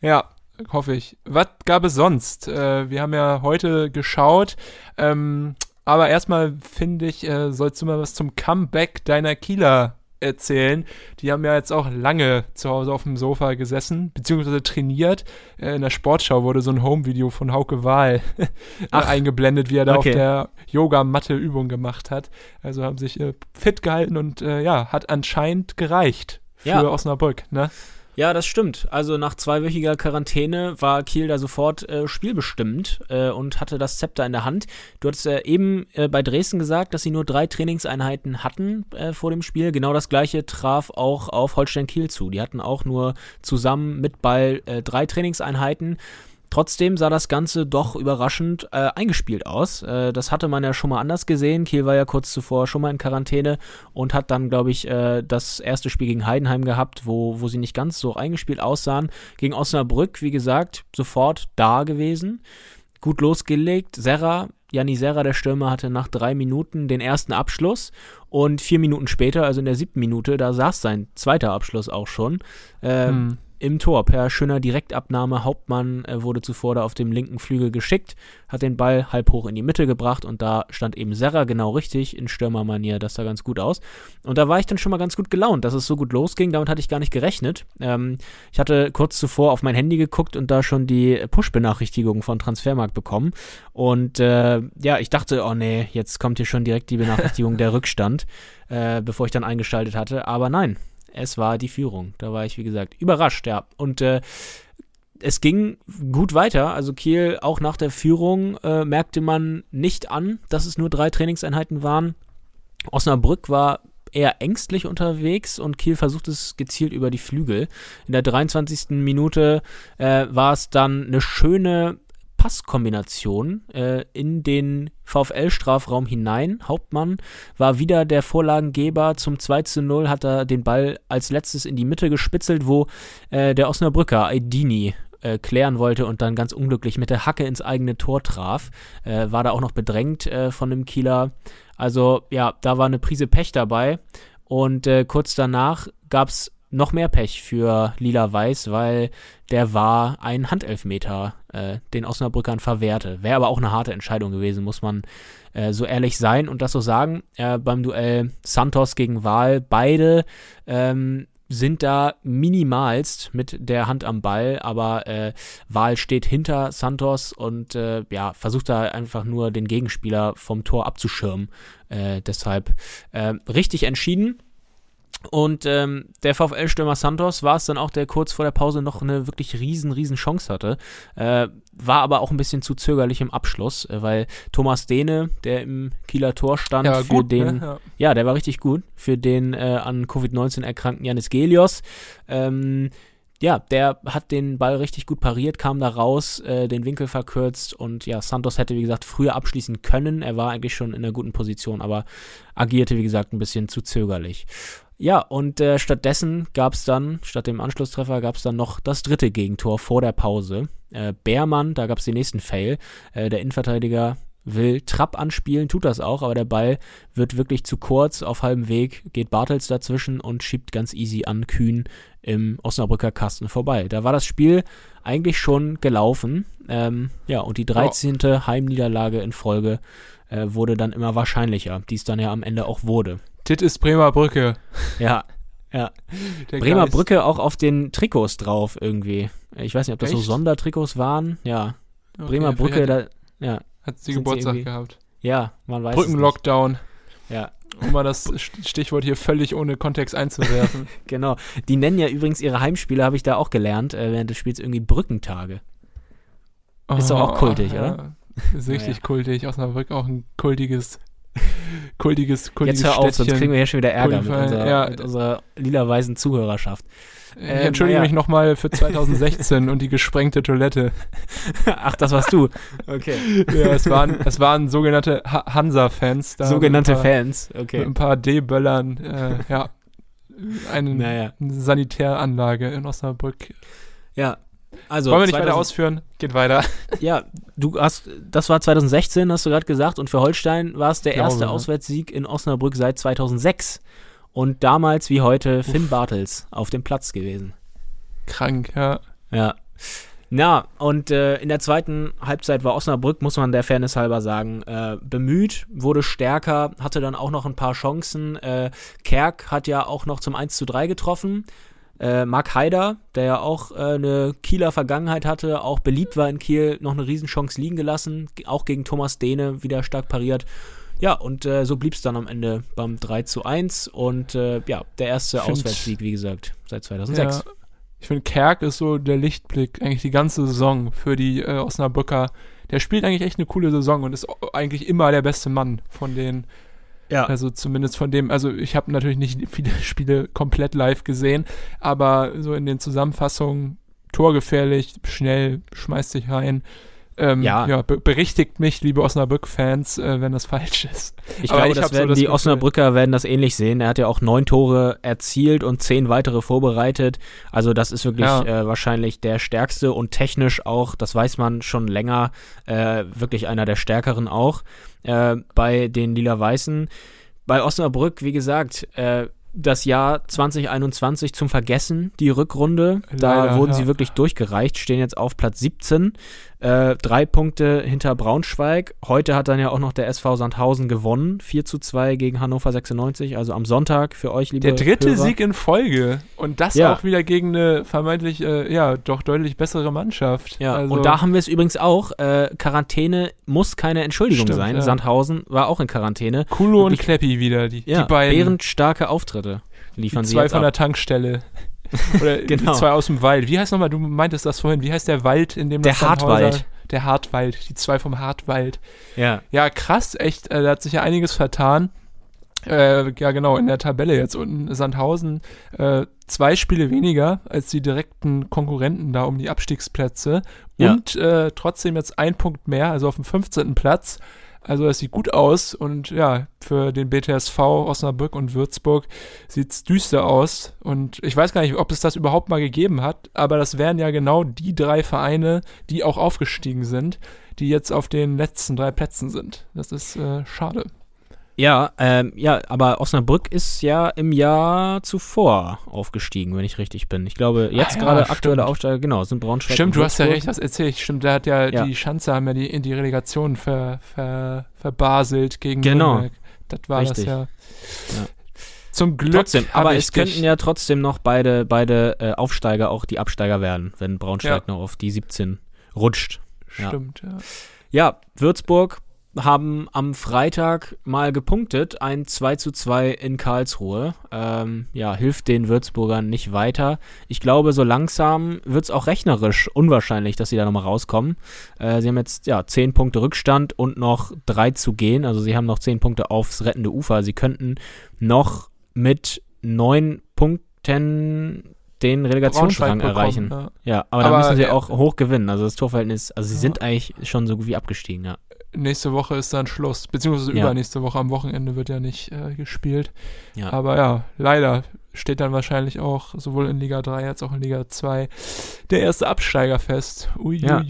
Ja, hoffe ich. Was gab es sonst? Äh, wir haben ja heute geschaut. Ähm, aber erstmal finde ich, äh, sollst du mal was zum Comeback deiner Kieler erzählen. Die haben ja jetzt auch lange zu Hause auf dem Sofa gesessen, beziehungsweise trainiert. Äh, in der Sportschau wurde so ein Home-Video von Hauke Wahl *laughs* eingeblendet, wie er da Okay. auf der Yoga-Matte Übung gemacht hat. Also haben sich äh, fit gehalten und äh, ja, hat anscheinend gereicht für Ja. Osnabrück. Ne? Ja, das stimmt. Also nach zweiwöchiger Quarantäne war Kiel da sofort äh, spielbestimmt äh, und hatte das Zepter in der Hand. Du hattest äh, eben äh, bei Dresden gesagt, dass sie nur drei Trainingseinheiten hatten äh, vor dem Spiel. Genau das gleiche traf auch auf Holstein Kiel zu. Die hatten auch nur zusammen mit Ball äh, drei Trainingseinheiten. Trotzdem sah das Ganze doch überraschend äh, eingespielt aus. Äh, das hatte man ja schon mal anders gesehen. Kiel war ja kurz zuvor schon mal in Quarantäne und hat dann, glaube ich, äh, das erste Spiel gegen Heidenheim gehabt, wo, wo sie nicht ganz so eingespielt aussahen. Gegen Osnabrück, wie gesagt, sofort da gewesen. Gut losgelegt. Serra, Janni Serra, der Stürmer, hatte nach drei Minuten den ersten Abschluss und vier Minuten später, also in der siebten Minute, da saß sein zweiter Abschluss auch schon. Ähm, Hm. Im Tor per schöner Direktabnahme. Hauptmann äh, wurde zuvor da auf dem linken Flügel geschickt, hat den Ball halb hoch in die Mitte gebracht und da stand eben Serra genau richtig in Stürmermanier. Das sah ganz gut aus. Und da war ich dann schon mal ganz gut gelaunt, dass es so gut losging. Damit hatte ich gar nicht gerechnet. Ähm, ich hatte kurz zuvor auf mein Handy geguckt und da schon die Push-Benachrichtigung von Transfermarkt bekommen. Und äh, ja, ich dachte, oh nee, jetzt kommt hier schon direkt die Benachrichtigung der *laughs* Rückstand, äh, bevor ich dann eingeschaltet hatte. Aber nein, es war die Führung. Da war ich, wie gesagt, überrascht, ja. Und äh, es ging gut weiter. Also Kiel, auch nach der Führung, äh, merkte man nicht an, dass es nur drei Trainingseinheiten waren. Osnabrück war eher ängstlich unterwegs und Kiel versucht es gezielt über die Flügel. In der 23. Minute äh, war es dann eine schöne Passkombination äh, in den VfL-Strafraum hinein. Hauptmann war wieder der Vorlagengeber zum 2 zu 0, hat er den Ball als letztes in die Mitte gespitzelt, wo äh, der Osnabrücker Aidini äh, klären wollte und dann ganz unglücklich mit der Hacke ins eigene Tor traf. Äh, war da auch noch bedrängt äh, von dem Kieler. Also ja, da war eine Prise Pech dabei. Und äh, kurz danach gab es noch mehr Pech für Lila-Weiß, weil der war ein Handelfmeter, äh, den Osnabrückern verwehrte. Wäre aber auch eine harte Entscheidung gewesen, muss man äh, so ehrlich sein und das so sagen. Äh, beim Duell Santos gegen Wahl, beide ähm, sind da minimalst mit der Hand am Ball, aber äh, Wahl steht hinter Santos und äh, ja, versucht da einfach nur den Gegenspieler vom Tor abzuschirmen. Äh, deshalb äh, richtig entschieden. Und ähm, der VfL-Stürmer Santos war es dann auch, der kurz vor der Pause noch eine wirklich riesen, riesen Chance hatte. Äh, war aber auch ein bisschen zu zögerlich im Abschluss, äh, weil Thomas Dehne, der im Kieler Tor stand, Ja, für gut, den, ne? Ja. ja, der war richtig gut, für den äh, an Covid-19 erkrankten Janis Gelios. Ähm, ja, der hat den Ball richtig gut pariert, kam da raus, äh, den Winkel verkürzt und ja, Santos hätte, wie gesagt, früher abschließen können. Er war eigentlich schon in einer guten Position, aber agierte, wie gesagt, ein bisschen zu zögerlich. Ja, und äh, stattdessen gab es dann, statt dem Anschlusstreffer, gab es dann noch das dritte Gegentor vor der Pause. Äh, Beermann, da gab es den nächsten Fail. Äh, der Innenverteidiger will Trapp anspielen, tut das auch, aber der Ball wird wirklich zu kurz. Auf halbem Weg geht Bartels dazwischen und schiebt ganz easy an Kühn im Osnabrücker Kasten vorbei. Da war das Spiel eigentlich schon gelaufen. Ähm, ja, und die 13. Heimniederlage in Folge äh, wurde dann immer wahrscheinlicher, die es dann ja am Ende auch wurde. Tit ist Bremer Brücke. Ja, ja. Der Bremer Geist. Brücke auch auf den Trikots drauf irgendwie. Ich weiß nicht, ob das so Echt? Sondertrikots waren. Ja, Okay, Bremer Brücke, vielleicht da, ja, Hat sie sie Geburtstag irgendwie- gehabt. ja, man weiß. Brückenlockdown. Ja, Um mal das St- Stichwort hier völlig ohne Kontext einzuwerfen. *laughs* genau. Die nennen ja übrigens ihre Heimspiele, habe ich da auch gelernt, äh, während des Spiels irgendwie Brückentage. Ist doch auch kultig, oder? Ist richtig Naja. kultig. Osnabrück auch ein kultiges, kultiges, *laughs* kultiges Jetzt hör auf, sonst Städtchen. kriegen wir hier schon wieder Ärger mit unserer, ja. mit unserer lila-weißen Zuhörerschaft. Ich Ähm, entschuldige naja. mich nochmal für 2016 und die gesprengte Toilette. *laughs* Ach, das warst du. Okay. Ja, es waren, es waren sogenannte Ha- Hansa-Fans. Sogenannte mit paar, Fans. Mit Okay. ein paar D-Böllern. Äh, ja. *laughs* Eine, Naja. eine Sanitäranlage in Osnabrück. Ja. Also, Wollen wir nicht 2000 weiter ausführen? Geht weiter. *laughs* Ja, du hast, das war 2016, hast du gerade gesagt, und für Holstein war es der Glaube, erste ja. Auswärtssieg in Osnabrück seit 2006. Und damals wie heute Finn Bartels auf dem Platz gewesen. Krank, ja. Ja. Na, und äh, in der zweiten Halbzeit war Osnabrück, muss man der Fairness halber sagen, äh, bemüht, wurde stärker, hatte dann auch noch ein paar Chancen. Äh, Kerk hat ja auch noch zum 1 zu 3 getroffen. Äh, Marc Haider, der ja auch äh, eine Kieler Vergangenheit hatte, auch beliebt war in Kiel, noch eine Riesenchance liegen gelassen, auch gegen Thomas Dehne wieder stark pariert. Ja, und äh, so blieb es dann am Ende beim 3 zu 1 und äh, ja, der erste Find- Auswärtssieg, wie gesagt, seit 2006. Ja, ich finde, Kerk ist so der Lichtblick eigentlich die ganze Saison für die äh, Osnabrücker. Der spielt eigentlich echt eine coole Saison und ist eigentlich immer der beste Mann von den, Ja. also zumindest von dem, also ich habe natürlich nicht viele *laughs* Spiele komplett live gesehen, aber so in den Zusammenfassungen torgefährlich, schnell, schmeißt sich rein. Ähm, Ja. ja, be berichtigt mich, liebe Osnabrück-Fans, äh, wenn das falsch ist. Ich Aber glaube, ich das hab so werden das die Gefühl- Osnabrücker werden das ähnlich sehen. Er hat ja auch neun Tore erzielt und zehn weitere vorbereitet. Also das ist wirklich Ja. äh, wahrscheinlich der stärkste und technisch auch, das weiß man schon länger, äh, wirklich einer der stärkeren auch äh, bei den Lila-Weißen. Bei Osnabrück, wie gesagt, äh, das Jahr 2021 zum Vergessen, die Rückrunde. Da Leider, wurden ja. sie wirklich durchgereicht, stehen jetzt auf Platz 17. Äh, drei Punkte hinter Braunschweig. Heute hat dann ja auch noch der SV Sandhausen gewonnen. 4 zu 2 gegen Hannover 96, also am Sonntag für euch, liebe Der dritte Hörer. Sieg in Folge und das Ja. auch wieder gegen eine vermeintlich, äh, ja, doch deutlich bessere Mannschaft. Ja, also, und da haben wir es übrigens auch. Äh, Quarantäne muss keine Entschuldigung Stimmt, sein. ja. Sandhausen war auch in Quarantäne. Kulo und wirklich- Kleppi wieder, die, Ja, die beiden. bärenstarke Auftritte die liefern sie zwei von ab. der Tankstelle. *laughs* Oder Genau. die zwei aus dem Wald. Wie heißt nochmal, du meintest das vorhin, wie heißt der Wald, in dem Der das Hartwald. Der Hartwald, die zwei vom Hartwald. Ja. Ja, krass, echt, äh, da hat sich ja einiges vertan. Äh, ja, genau, in der Tabelle jetzt unten Sandhausen äh, zwei Spiele weniger als die direkten Konkurrenten da um die Abstiegsplätze Ja. und äh, trotzdem jetzt ein Punkt mehr, also auf dem 15. Platz. Also das sieht gut aus und ja, für den BTSV Osnabrück und Würzburg sieht's düster aus und ich weiß gar nicht, ob es das überhaupt mal gegeben hat, aber das wären ja genau die drei Vereine, die auch aufgestiegen sind, die jetzt auf den letzten drei Plätzen sind. Das ist äh, schade. Ja, ähm, ja, aber Osnabrück ist ja im Jahr zuvor aufgestiegen, wenn ich richtig bin. Ich glaube, jetzt Ah, ja, gerade aktuelle Aufsteiger, genau, sind Braunschweig Stimmt, du hast ja recht, was erzählt. Stimmt, da hat ja, Ja. die Schanze haben ja die, in die Relegation ver, ver, verbaselt gegen Genau. Nürnberg. Das war Richtig. das ja. Ja. Zum Glück. Trotzdem, aber es könnten ja trotzdem noch beide, beide äh, Aufsteiger auch die Absteiger werden, wenn Braunschweig noch auf die 17 rutscht. Stimmt, ja. Ja, Würzburg haben am Freitag mal gepunktet, ein 2 zu 2 in Karlsruhe. Ähm, ja, hilft den Würzburgern nicht weiter. Ich glaube, so langsam wird es auch rechnerisch unwahrscheinlich, dass sie da nochmal rauskommen. Äh, sie haben jetzt ja 10 Punkte Rückstand und noch 3 zu gehen. Also sie haben noch 10 Punkte aufs rettende Ufer. Sie könnten noch mit 9 Punkten den Relegationsrang erreichen. bekommen, Ja, aber, Aber, da müssen sie äh, auch hoch gewinnen. Also das Torverhältnis, also sie Ja. sind eigentlich schon so gut wie abgestiegen, ja. Nächste Woche ist dann Schluss. Beziehungsweise Ja. übernächste Woche am Wochenende wird ja nicht äh, gespielt. Ja. Aber ja, leider steht dann wahrscheinlich auch sowohl in Liga 3 als auch in Liga 2 der erste Absteiger fest. Ui, Ja.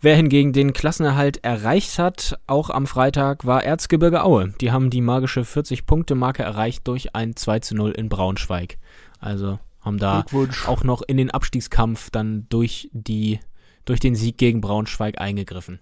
Wer hingegen den Klassenerhalt erreicht hat, auch am Freitag, war Erzgebirge Aue. Die haben die magische 40-Punkte-Marke erreicht durch ein 2 zu 0 in Braunschweig. Also haben da auch noch in den Abstiegskampf dann durch, die, durch den Sieg gegen Braunschweig eingegriffen.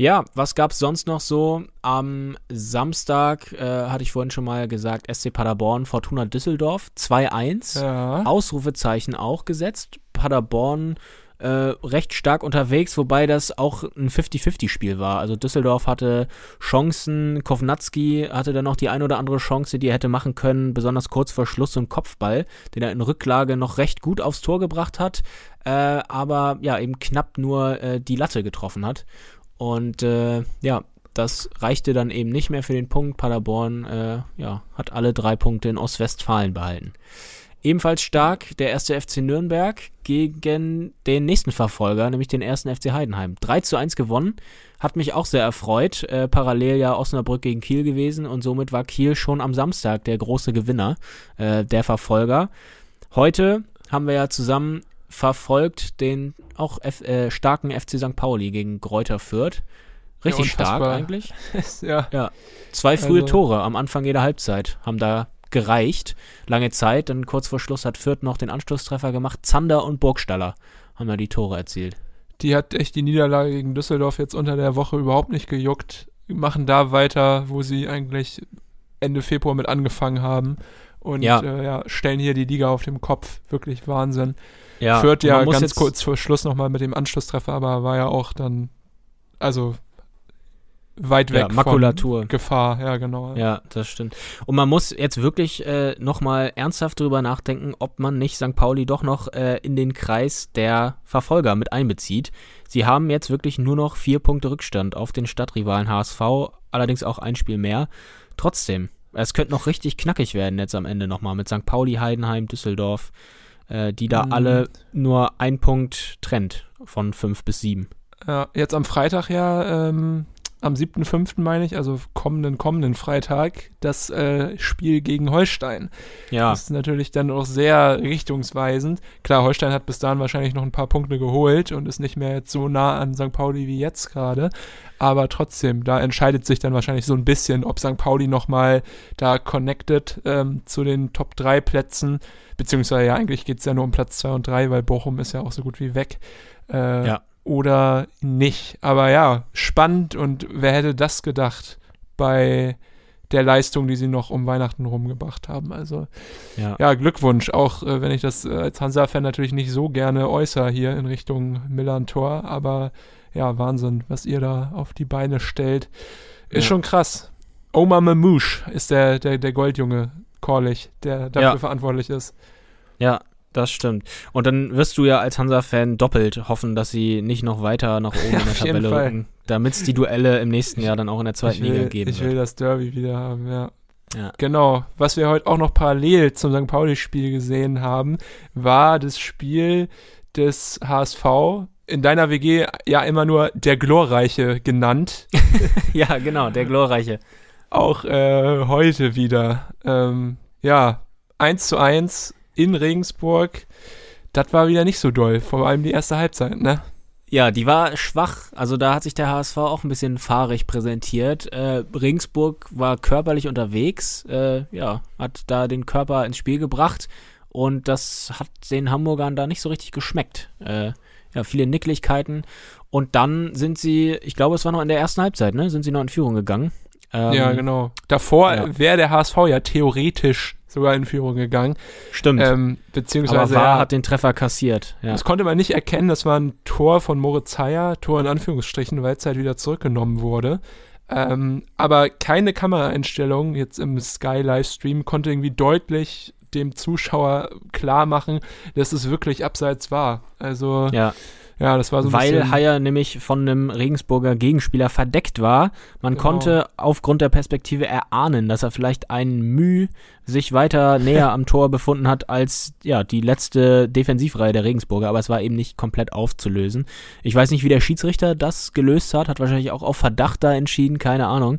Ja, was gab es sonst noch so? Am Samstag, äh, hatte ich vorhin schon mal gesagt, SC Paderborn, Fortuna Düsseldorf, 2-1. Ja. Ausrufezeichen auch gesetzt. Paderborn äh, recht stark unterwegs, wobei das auch ein 50-50-Spiel war. Also Düsseldorf hatte Chancen, Kovnatski hatte dann noch die ein oder andere Chance, die er hätte machen können, besonders kurz vor Schluss so ein Kopfball, den er in Rücklage noch recht gut aufs Tor gebracht hat, äh, aber ja, eben knapp nur äh, die Latte getroffen hat. Und äh, ja, das reichte dann eben nicht mehr für den Punkt. Paderborn äh, ja, hat alle drei Punkte in Ostwestfalen behalten. Ebenfalls stark der erste FC Nürnberg gegen den nächsten Verfolger, nämlich den ersten FC Heidenheim. 3 zu 1 gewonnen, hat mich auch sehr erfreut. Äh, parallel ja Osnabrück gegen Kiel gewesen und somit war Kiel schon am Samstag der große Gewinner, äh, der Verfolger. Heute haben wir ja zusammen verfolgt den auch F äh, starken FC St. Pauli gegen Greuther Fürth. Richtig Ja, stark eigentlich. *laughs* ja. Ja, zwei frühe Also- Tore am Anfang jeder Halbzeit haben da gereicht. Lange Zeit, dann kurz vor Schluss hat Fürth noch den Anschlusstreffer gemacht. Zander und Burgstaller haben da die Tore erzielt. Die hat echt die Niederlage gegen Düsseldorf jetzt unter der Woche überhaupt nicht gejuckt. Machen da weiter, wo sie eigentlich Ende Februar mit angefangen haben. Und Ja. Äh, ja, stellen hier die Liga auf dem Kopf. Wirklich Wahnsinn. Ja, Führt und ja ganz jetzt- kurz vor Schluss nochmal mit dem Anschlusstreffer, aber war ja auch dann, also weit weg Ja, Makulatur. von Gefahr. Ja, genau. Ja, das stimmt. Und man muss jetzt wirklich äh, nochmal ernsthaft drüber nachdenken, ob man nicht St. Pauli doch noch äh, in den Kreis der Verfolger mit einbezieht. Sie haben jetzt wirklich nur noch vier Punkte Rückstand auf den Stadtrivalen HSV, allerdings auch ein Spiel mehr. Trotzdem, es könnte noch richtig knackig werden jetzt am Ende nochmal mit St. Pauli, Heidenheim, Düsseldorf, äh, die da Mhm. alle nur ein Punkt trennt von fünf bis sieben. Ja, jetzt am Freitag ja, ähm, am 7.5. meine ich, also kommenden, kommenden Freitag, das äh, Spiel gegen Holstein. Ja, Das ist natürlich dann auch sehr richtungsweisend. Klar, Holstein hat bis dahin wahrscheinlich noch ein paar Punkte geholt und ist nicht mehr jetzt so nah an St. Pauli wie jetzt gerade. Aber trotzdem, da entscheidet sich dann wahrscheinlich so ein bisschen, ob St. Pauli nochmal da connected ähm, zu den Top 3 Plätzen, beziehungsweise ja, eigentlich geht es ja nur um Platz 2 und 3, weil Bochum ist ja auch so gut wie weg. Äh, Ja. Oder nicht. Aber ja, spannend und wer hätte das gedacht bei der Leistung, die sie noch um Weihnachten rumgebracht haben. Also ja. ja, Glückwunsch, auch äh, wenn ich das äh, als Hansa-Fan natürlich nicht so gerne äußere hier in Richtung Millantor, aber ja, Wahnsinn, was ihr da auf die Beine stellt. Ist Ja. schon krass. Omar Mamouche ist der, der, der Goldjunge, Korlich, der dafür Ja. verantwortlich ist. Ja, das stimmt. Und dann wirst du ja als Hansa-Fan doppelt hoffen, dass sie nicht noch weiter nach oben *laughs* in der Tabelle rücken, damit es die Duelle im nächsten Jahr dann auch in der zweiten will, Liga geben ich will wird. das Derby wieder haben, ja. Ja. Genau. Was wir heute auch noch parallel zum St. Pauli-Spiel gesehen haben, war das Spiel des HSV. In deiner WG ja immer nur der Glorreiche genannt. *laughs* ja, genau, der Glorreiche. Auch äh, heute wieder. Ähm, ja, 1 zu 1 in Regensburg. Das war wieder nicht so doll. Vor allem die erste Halbzeit, ne? Ja, die war schwach. Also da hat sich der HSV auch ein bisschen fahrig präsentiert. Äh, Regensburg war körperlich unterwegs, äh, ja, hat da den Körper ins Spiel gebracht und das hat den Hamburgern da nicht so richtig geschmeckt. Äh, ja, viele Nicklichkeiten und dann sind sie, ich glaube, es war noch in der ersten Halbzeit, ne, sind sie noch in Führung gegangen. Ähm, ja, genau. Davor ja. wäre der HSV ja theoretisch sogar in Führung gegangen. Stimmt. Ähm, beziehungsweise Aber War ja, hat den Treffer kassiert. Ja. Das konnte man nicht erkennen, das war ein Tor von Moritz Heyer, Tor in Anführungsstrichen, weil es halt wieder zurückgenommen wurde. Ähm, aber keine Kameraeinstellung jetzt im Sky Livestream konnte irgendwie deutlich dem Zuschauer klar machen, dass es wirklich abseits war. Also ja, ja. das war so ein Weil bisschen, Haier nämlich von einem Regensburger Gegenspieler verdeckt war. Man Genau. konnte aufgrund der Perspektive erahnen, dass er vielleicht ein Müh sich weiter *laughs* näher am Tor befunden hat als ja die letzte Defensivreihe der Regensburger, aber es war eben nicht komplett aufzulösen. Ich weiß nicht, wie der Schiedsrichter das gelöst hat, hat wahrscheinlich auch auf Verdacht da entschieden, keine Ahnung.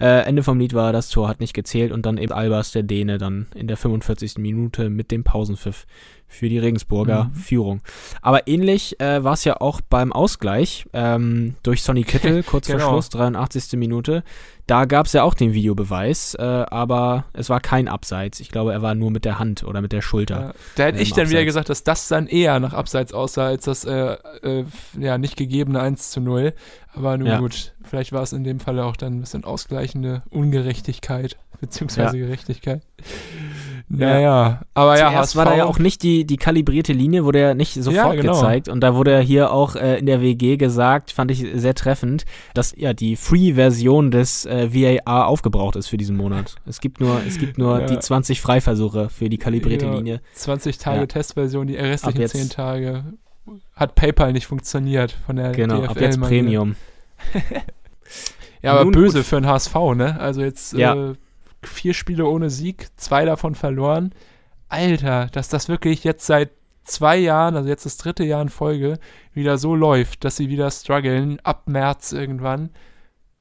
Äh, Ende vom Lied war, das Tor hat nicht gezählt und dann eben Albers, der Däne, dann in der 45. Minute mit dem Pausenpfiff für die Regensburger Mhm. Führung. Aber ähnlich äh, war es ja auch beim Ausgleich ähm, durch Sonny Kittel, *laughs* kurz vor Genau. Schluss, 83. Minute. Da gab es ja auch den Videobeweis, äh, aber es war kein Abseits. Ich glaube, er war nur mit der Hand oder mit der Schulter. Ja, da hätte ähm, ich dann wieder gesagt, dass das dann eher nach Abseits aussah, als das äh, äh, ja, nicht gegebene 1 zu 0. Aber nun Ja. gut, vielleicht war es in dem Falle auch dann ein bisschen ausgleichende Ungerechtigkeit, *laughs* beziehungsweise Gerechtigkeit. Naja, aber ja, Zuerst HSV, war da ja auch nicht die, die kalibrierte Linie, wurde ja nicht sofort genau. gezeigt. Und da wurde ja hier auch äh, in der WG gesagt, fand ich sehr treffend, dass ja die Free-Version des äh, VAR aufgebraucht ist für diesen Monat. Es gibt nur, es gibt nur Ja. die 20 Freiversuche für die kalibrierte Ja, Linie. 20 Tage Ja. Testversion, die restlichen jetzt. 10 Tage hat PayPal nicht funktioniert von der Genau, DFL ab jetzt. Premium. *laughs* Ja, aber Nun böse für den HSV, ne? Also jetzt Ja. äh, vier Spiele ohne Sieg, zwei davon verloren. Alter, dass das wirklich jetzt seit zwei Jahren, also jetzt das dritte Jahr in Folge, wieder so läuft, dass sie wieder strugglen, ab März irgendwann.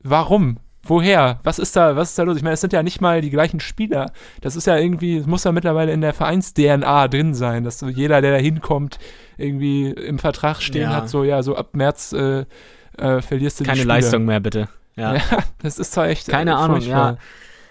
Warum? Woher? Was ist da, was ist da los? Ich meine, es sind ja nicht mal die gleichen Spieler. Das ist ja irgendwie, es muss ja mittlerweile in der Vereins-DNA drin sein, dass so jeder, der da hinkommt, irgendwie im Vertrag stehen Ja. hat, so, ja, so ab März äh, äh, verlierst du Keine. Leistung mehr, bitte. *laughs* Ja. Ja, das ist zwar echt. Keine äh, Ahnung, ja.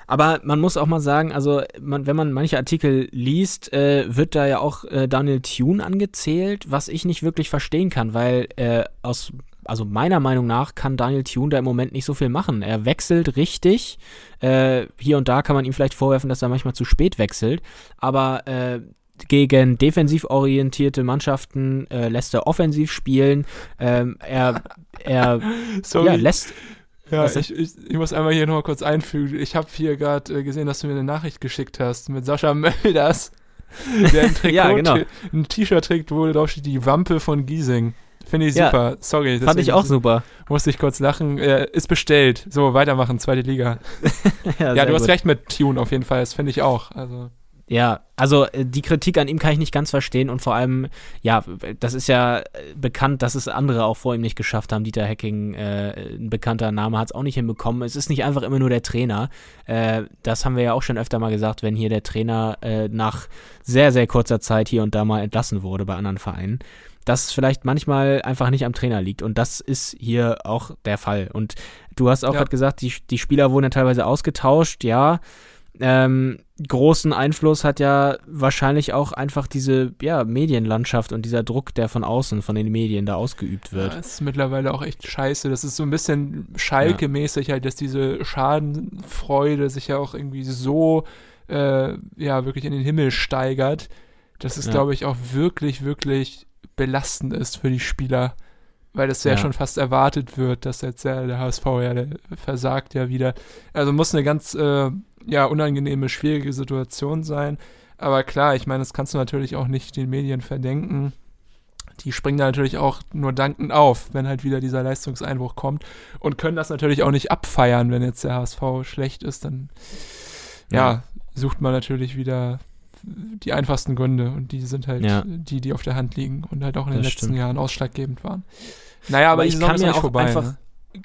Aber man muss auch mal sagen, also man, wenn man manche Artikel liest, äh, wird da ja auch äh, Daniel Thune angezählt, was ich nicht wirklich verstehen kann, weil äh, aus also meiner Meinung nach kann Daniel Thune da im Moment nicht so viel machen. Er wechselt richtig. Äh, hier und da kann man ihm vielleicht vorwerfen, dass er manchmal zu spät wechselt. Aber äh, gegen defensiv orientierte Mannschaften äh, lässt er offensiv spielen. Ähm, er er *laughs* ja, lässt. Ja, ich, ich, ich muss einmal hier noch mal kurz einfügen. Ich habe hier gerade äh, gesehen, dass du mir eine Nachricht geschickt hast mit Sascha *laughs* Mölders, der ein *laughs* Trikot, Ja, genau. ein T-Shirt trägt, wo drauf steht die Wampe von Giesing. Finde ich Ja, super. Sorry. Fand ich auch super. Musste ich kurz lachen. Äh, ist bestellt. So, weitermachen, zweite Liga. Ja, sehr du hast gut. recht mit Tune auf jeden Fall. Das finde ich auch. Also, Ja, also äh, die Kritik an ihm kann ich nicht ganz verstehen und vor allem, ja, das ist ja äh, bekannt, dass es andere auch vor ihm nicht geschafft haben. Dieter Hecking, äh, ein bekannter Name, hat es auch nicht hinbekommen. Es ist nicht einfach immer nur der Trainer. Äh, das haben wir ja auch schon öfter mal gesagt, wenn hier der Trainer äh, nach sehr, sehr kurzer Zeit hier und da mal entlassen wurde bei anderen Vereinen. Dass es vielleicht manchmal einfach nicht am Trainer liegt. Und das ist hier auch der Fall. Und du hast auch Ja. gerade gesagt, die, die Spieler wurden ja teilweise ausgetauscht, ja. Ähm, großen Einfluss hat ja wahrscheinlich auch einfach diese ja, Medienlandschaft und dieser Druck, der von außen, von den Medien da ausgeübt ja, wird. das ist mittlerweile auch echt scheiße. Das ist so ein bisschen Schalke-mäßig halt, dass diese Schadenfreude sich ja auch irgendwie so, äh, ja, wirklich in den Himmel steigert, dass es, Ja. glaube ich, auch wirklich, wirklich belastend ist für die Spieler. Weil das ja, Ja. schon fast erwartet wird, dass jetzt ja der HSV ja der versagt ja wieder. Also muss eine ganz äh, ja unangenehme, schwierige Situation sein. Aber klar, ich meine, das kannst du natürlich auch nicht den Medien verdenken. Die springen da natürlich auch nur dankend auf, wenn halt wieder dieser Leistungseinbruch kommt und können das natürlich auch nicht abfeiern, wenn jetzt der HSV schlecht ist, dann ja, Ja. sucht man natürlich wieder die einfachsten Gründe und die sind halt Ja. die, die auf der Hand liegen und halt auch in den Das letzten stimmt. Jahren ausschlaggebend waren. Naja, aber, Aber ich kann mir auch vorbei. einfach- ne?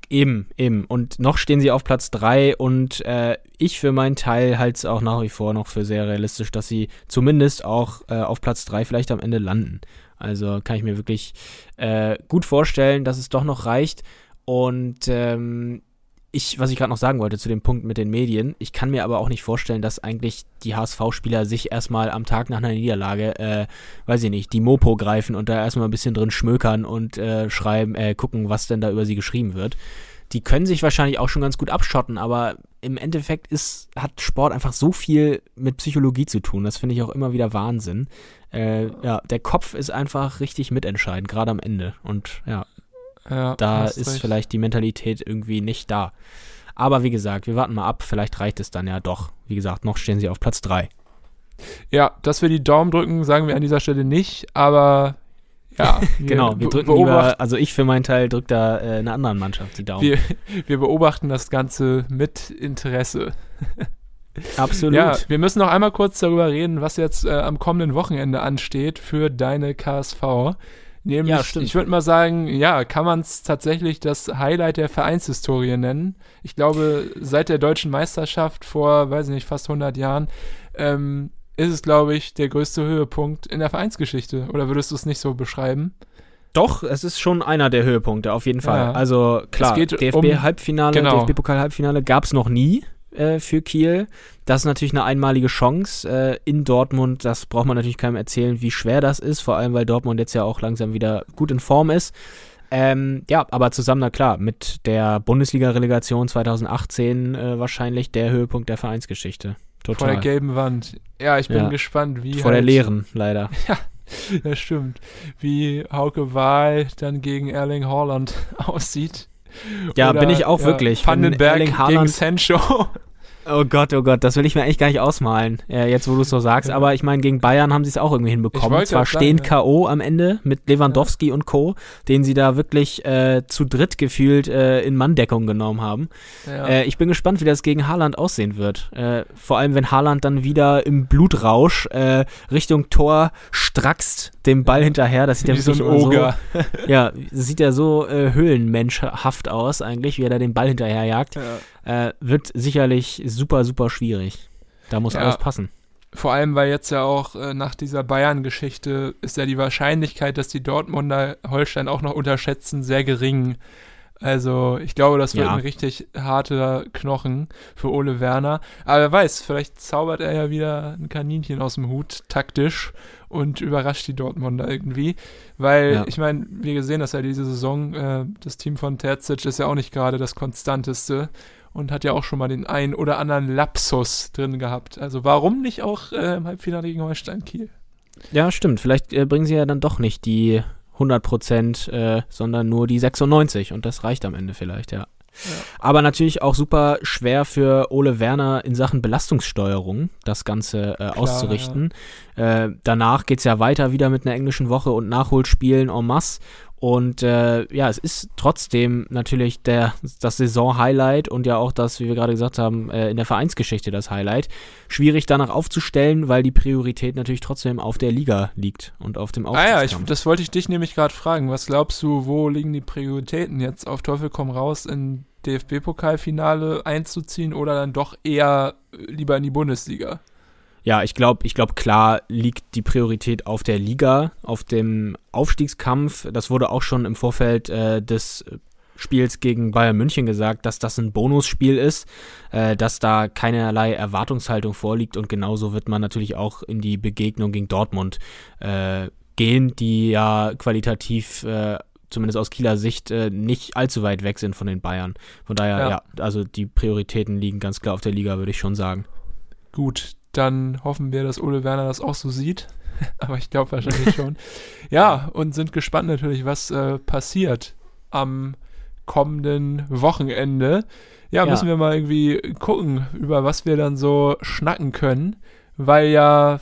Eben, eben. Und noch stehen sie auf Platz 3 und äh, ich für meinen Teil halte es auch nach wie vor noch für sehr realistisch, dass sie zumindest auch äh, auf Platz 3 vielleicht am Ende landen. Also kann ich mir wirklich äh, gut vorstellen, dass es doch noch reicht. Und ähm, ich, was ich gerade noch sagen wollte zu dem Punkt mit den Medien, ich kann mir aber auch nicht vorstellen, dass eigentlich die HSV-Spieler sich erstmal am Tag nach einer Niederlage, äh, weiß ich nicht, die Mopo greifen und da erstmal ein bisschen drin schmökern und äh, schreiben, äh, gucken, was denn da über sie geschrieben wird. Die können sich wahrscheinlich auch schon ganz gut abschotten, aber im Endeffekt ist, hat Sport einfach so viel mit Psychologie zu tun. Das finde ich auch immer wieder Wahnsinn. Äh, ja, der Kopf ist einfach richtig mitentscheidend, gerade am Ende. Und ja, Ja, da ist recht. vielleicht die Mentalität irgendwie nicht da. Aber wie gesagt, wir warten mal ab, vielleicht reicht es dann ja doch. Wie gesagt, noch stehen sie auf Platz 3. Ja, dass wir die Daumen drücken, sagen wir an dieser Stelle nicht, aber ja. *laughs* Genau, wir drücken lieber, also ich für meinen Teil drücke da äh, einer anderen Mannschaft die Daumen. wir, *laughs* wir beobachten das Ganze mit Interesse. *laughs* Absolut. Ja, wir müssen noch einmal kurz darüber reden, was jetzt äh, am kommenden Wochenende ansteht für deine KSV. Nämlich, Ja, stimmt. ich würde mal sagen, ja, kann man es tatsächlich das Highlight der Vereinshistorie nennen. Ich glaube, seit der deutschen Meisterschaft vor, weiß ich nicht, fast 100 Jahren, ähm, ist es, glaube ich, der größte Höhepunkt in der Vereinsgeschichte. Oder würdest du es nicht so beschreiben? Doch, es ist schon einer der Höhepunkte, auf jeden Fall. Ja. Also klar, Es geht um- DFB-Halbfinale, genau. DFB-Pokal-Halbfinale gab es noch nie äh, für Kiel. Das ist natürlich eine einmalige Chance äh, in Dortmund. Das braucht man natürlich keinem erzählen, wie schwer das ist, vor allem weil Dortmund jetzt ja auch langsam wieder gut in Form ist. Ähm, ja, aber zusammen, na klar, mit der Bundesliga-Relegation 2018 äh, wahrscheinlich der Höhepunkt der Vereinsgeschichte. Vor Total. der gelben Wand. Ja, ich bin Ja. gespannt, wie. Vor der halt- leeren, leider. *laughs* Ja, stimmt. Wie Hauke Wahl dann gegen Erling Haaland *laughs* aussieht. Ja, Oder, bin ich auch ja, wirklich. Vandenberg gegen Sancho. Oh Gott, oh Gott, das will ich mir eigentlich gar nicht ausmalen, äh, jetzt wo du es so sagst. Ja. Aber ich meine, gegen Bayern haben sie es auch irgendwie hinbekommen. Zwar grad stehen sagen, ja. K.O. am Ende mit Lewandowski und Co., den sie da wirklich äh, zu dritt gefühlt äh, in Manndeckung genommen haben. Ja. Äh, ich bin gespannt, wie das gegen Haaland aussehen wird. Äh, vor allem, wenn Haaland dann wieder im Blutrausch äh, Richtung Tor strackst dem Ball hinterher. Das sieht ja Wie so ein Oger. So, *laughs* ja, sieht ja so höhlenmenschhaft aus eigentlich, wie er da den Ball hinterherjagt. Wird sicherlich super, super schwierig. Da muss Ja. alles passen. Vor allem, weil jetzt ja auch äh, nach dieser Bayern-Geschichte ist ja die Wahrscheinlichkeit, dass die Dortmunder Holstein auch noch unterschätzen, sehr gering. Also ich glaube, das wird Ja. ein richtig harter Knochen für Ole Werner. Aber wer weiß, vielleicht zaubert er ja wieder ein Kaninchen aus dem Hut, taktisch, und überrascht die Dortmunder irgendwie. Weil, Ja. ich meine, wir gesehen, dass ja diese Saison, äh, das Team von Terzic ist ja auch nicht gerade das konstanteste und hat ja auch schon mal den ein oder anderen Lapsus drin gehabt. Also warum nicht auch äh, im Halbfinale gegen Holstein Kiel? Ja, stimmt. Vielleicht äh, bringen sie ja dann doch nicht die 100 Prozent, äh, sondern nur die 96 und das reicht am Ende vielleicht, ja. Aber natürlich auch super schwer für Ole Werner in Sachen Belastungssteuerung, das Ganze äh, auszurichten. Äh, danach geht's ja weiter wieder mit einer englischen Woche und Nachholspielen en masse. Und äh, ja, es ist trotzdem natürlich der, das Saison-Highlight und ja auch das, wie wir gerade gesagt haben, äh, in der Vereinsgeschichte das Highlight. Schwierig danach aufzustellen, weil die Priorität natürlich trotzdem auf der Liga liegt und auf dem Ah ja, ich, Aufstiegskampf. das wollte ich dich nämlich gerade fragen. Was glaubst du, wo liegen die Prioritäten jetzt auf Teufel komm raus in DFB-Pokalfinale einzuziehen oder dann doch eher lieber in die Bundesliga? Ja, ich glaube, ich glaube, klar liegt die Priorität auf der Liga, auf dem Aufstiegskampf. Das wurde auch schon im Vorfeld äh, des Spiels gegen Bayern München gesagt, dass das ein Bonusspiel ist, äh, dass da keinerlei Erwartungshaltung vorliegt und genauso wird man natürlich auch in die Begegnung gegen Dortmund äh, gehen, die ja qualitativ äh, zumindest aus Kieler Sicht äh, nicht allzu weit weg sind von den Bayern. Von daher, Ja. ja, also die Prioritäten liegen ganz klar auf der Liga, würde ich schon sagen. Gut, dann hoffen wir, dass Ole Werner das auch so sieht. *laughs* Aber ich glaube wahrscheinlich *laughs* schon. Ja, und sind gespannt natürlich, was äh, passiert am kommenden Wochenende. Ja, Ja. müssen wir mal irgendwie gucken, über was wir dann so schnacken können, weil ja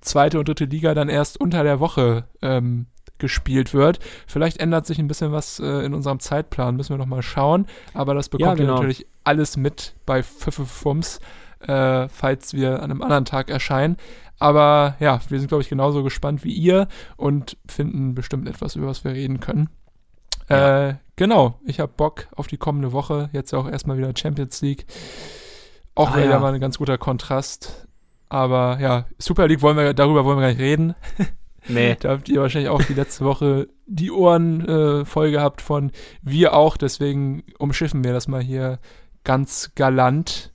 zweite und dritte Liga dann erst unter der Woche ähm, gespielt wird. Vielleicht ändert sich ein bisschen was äh, in unserem Zeitplan, müssen wir noch mal schauen. Aber das bekommt ihr genau. natürlich alles mit bei Pfiffefums, äh, falls wir an einem anderen Tag erscheinen. Aber ja, wir sind, glaube ich, genauso gespannt wie ihr und finden bestimmt etwas, über was wir reden können. Ja. Äh, genau, ich habe Bock auf die kommende Woche. Jetzt auch erstmal wieder Champions League. Auch Ah, wieder ja. mal ein ganz guter Kontrast. Aber ja, Super League wollen wir, darüber wollen wir gar nicht reden. *laughs* Nee. Da habt ihr wahrscheinlich auch die letzte Woche die Ohren äh, voll gehabt von wir auch. Deswegen umschiffen wir das mal hier ganz galant,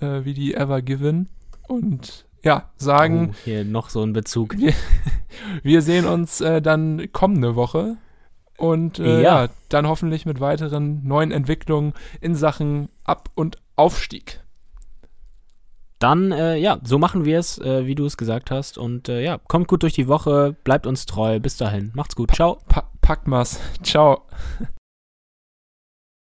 äh, wie die Ever Given. Und ja, sagen, Oh, hier noch so ein Bezug. *laughs* wir sehen uns äh, dann kommende Woche. Und äh, Ja. ja. dann hoffentlich mit weiteren neuen Entwicklungen in Sachen Ab- und Aufstieg. Dann, äh, ja, so machen wir es, äh, wie du es gesagt hast. Und äh, ja, kommt gut durch die Woche, bleibt uns treu. Bis dahin. Macht's gut. Ciao. Pa packt mal's. Ciao. *laughs*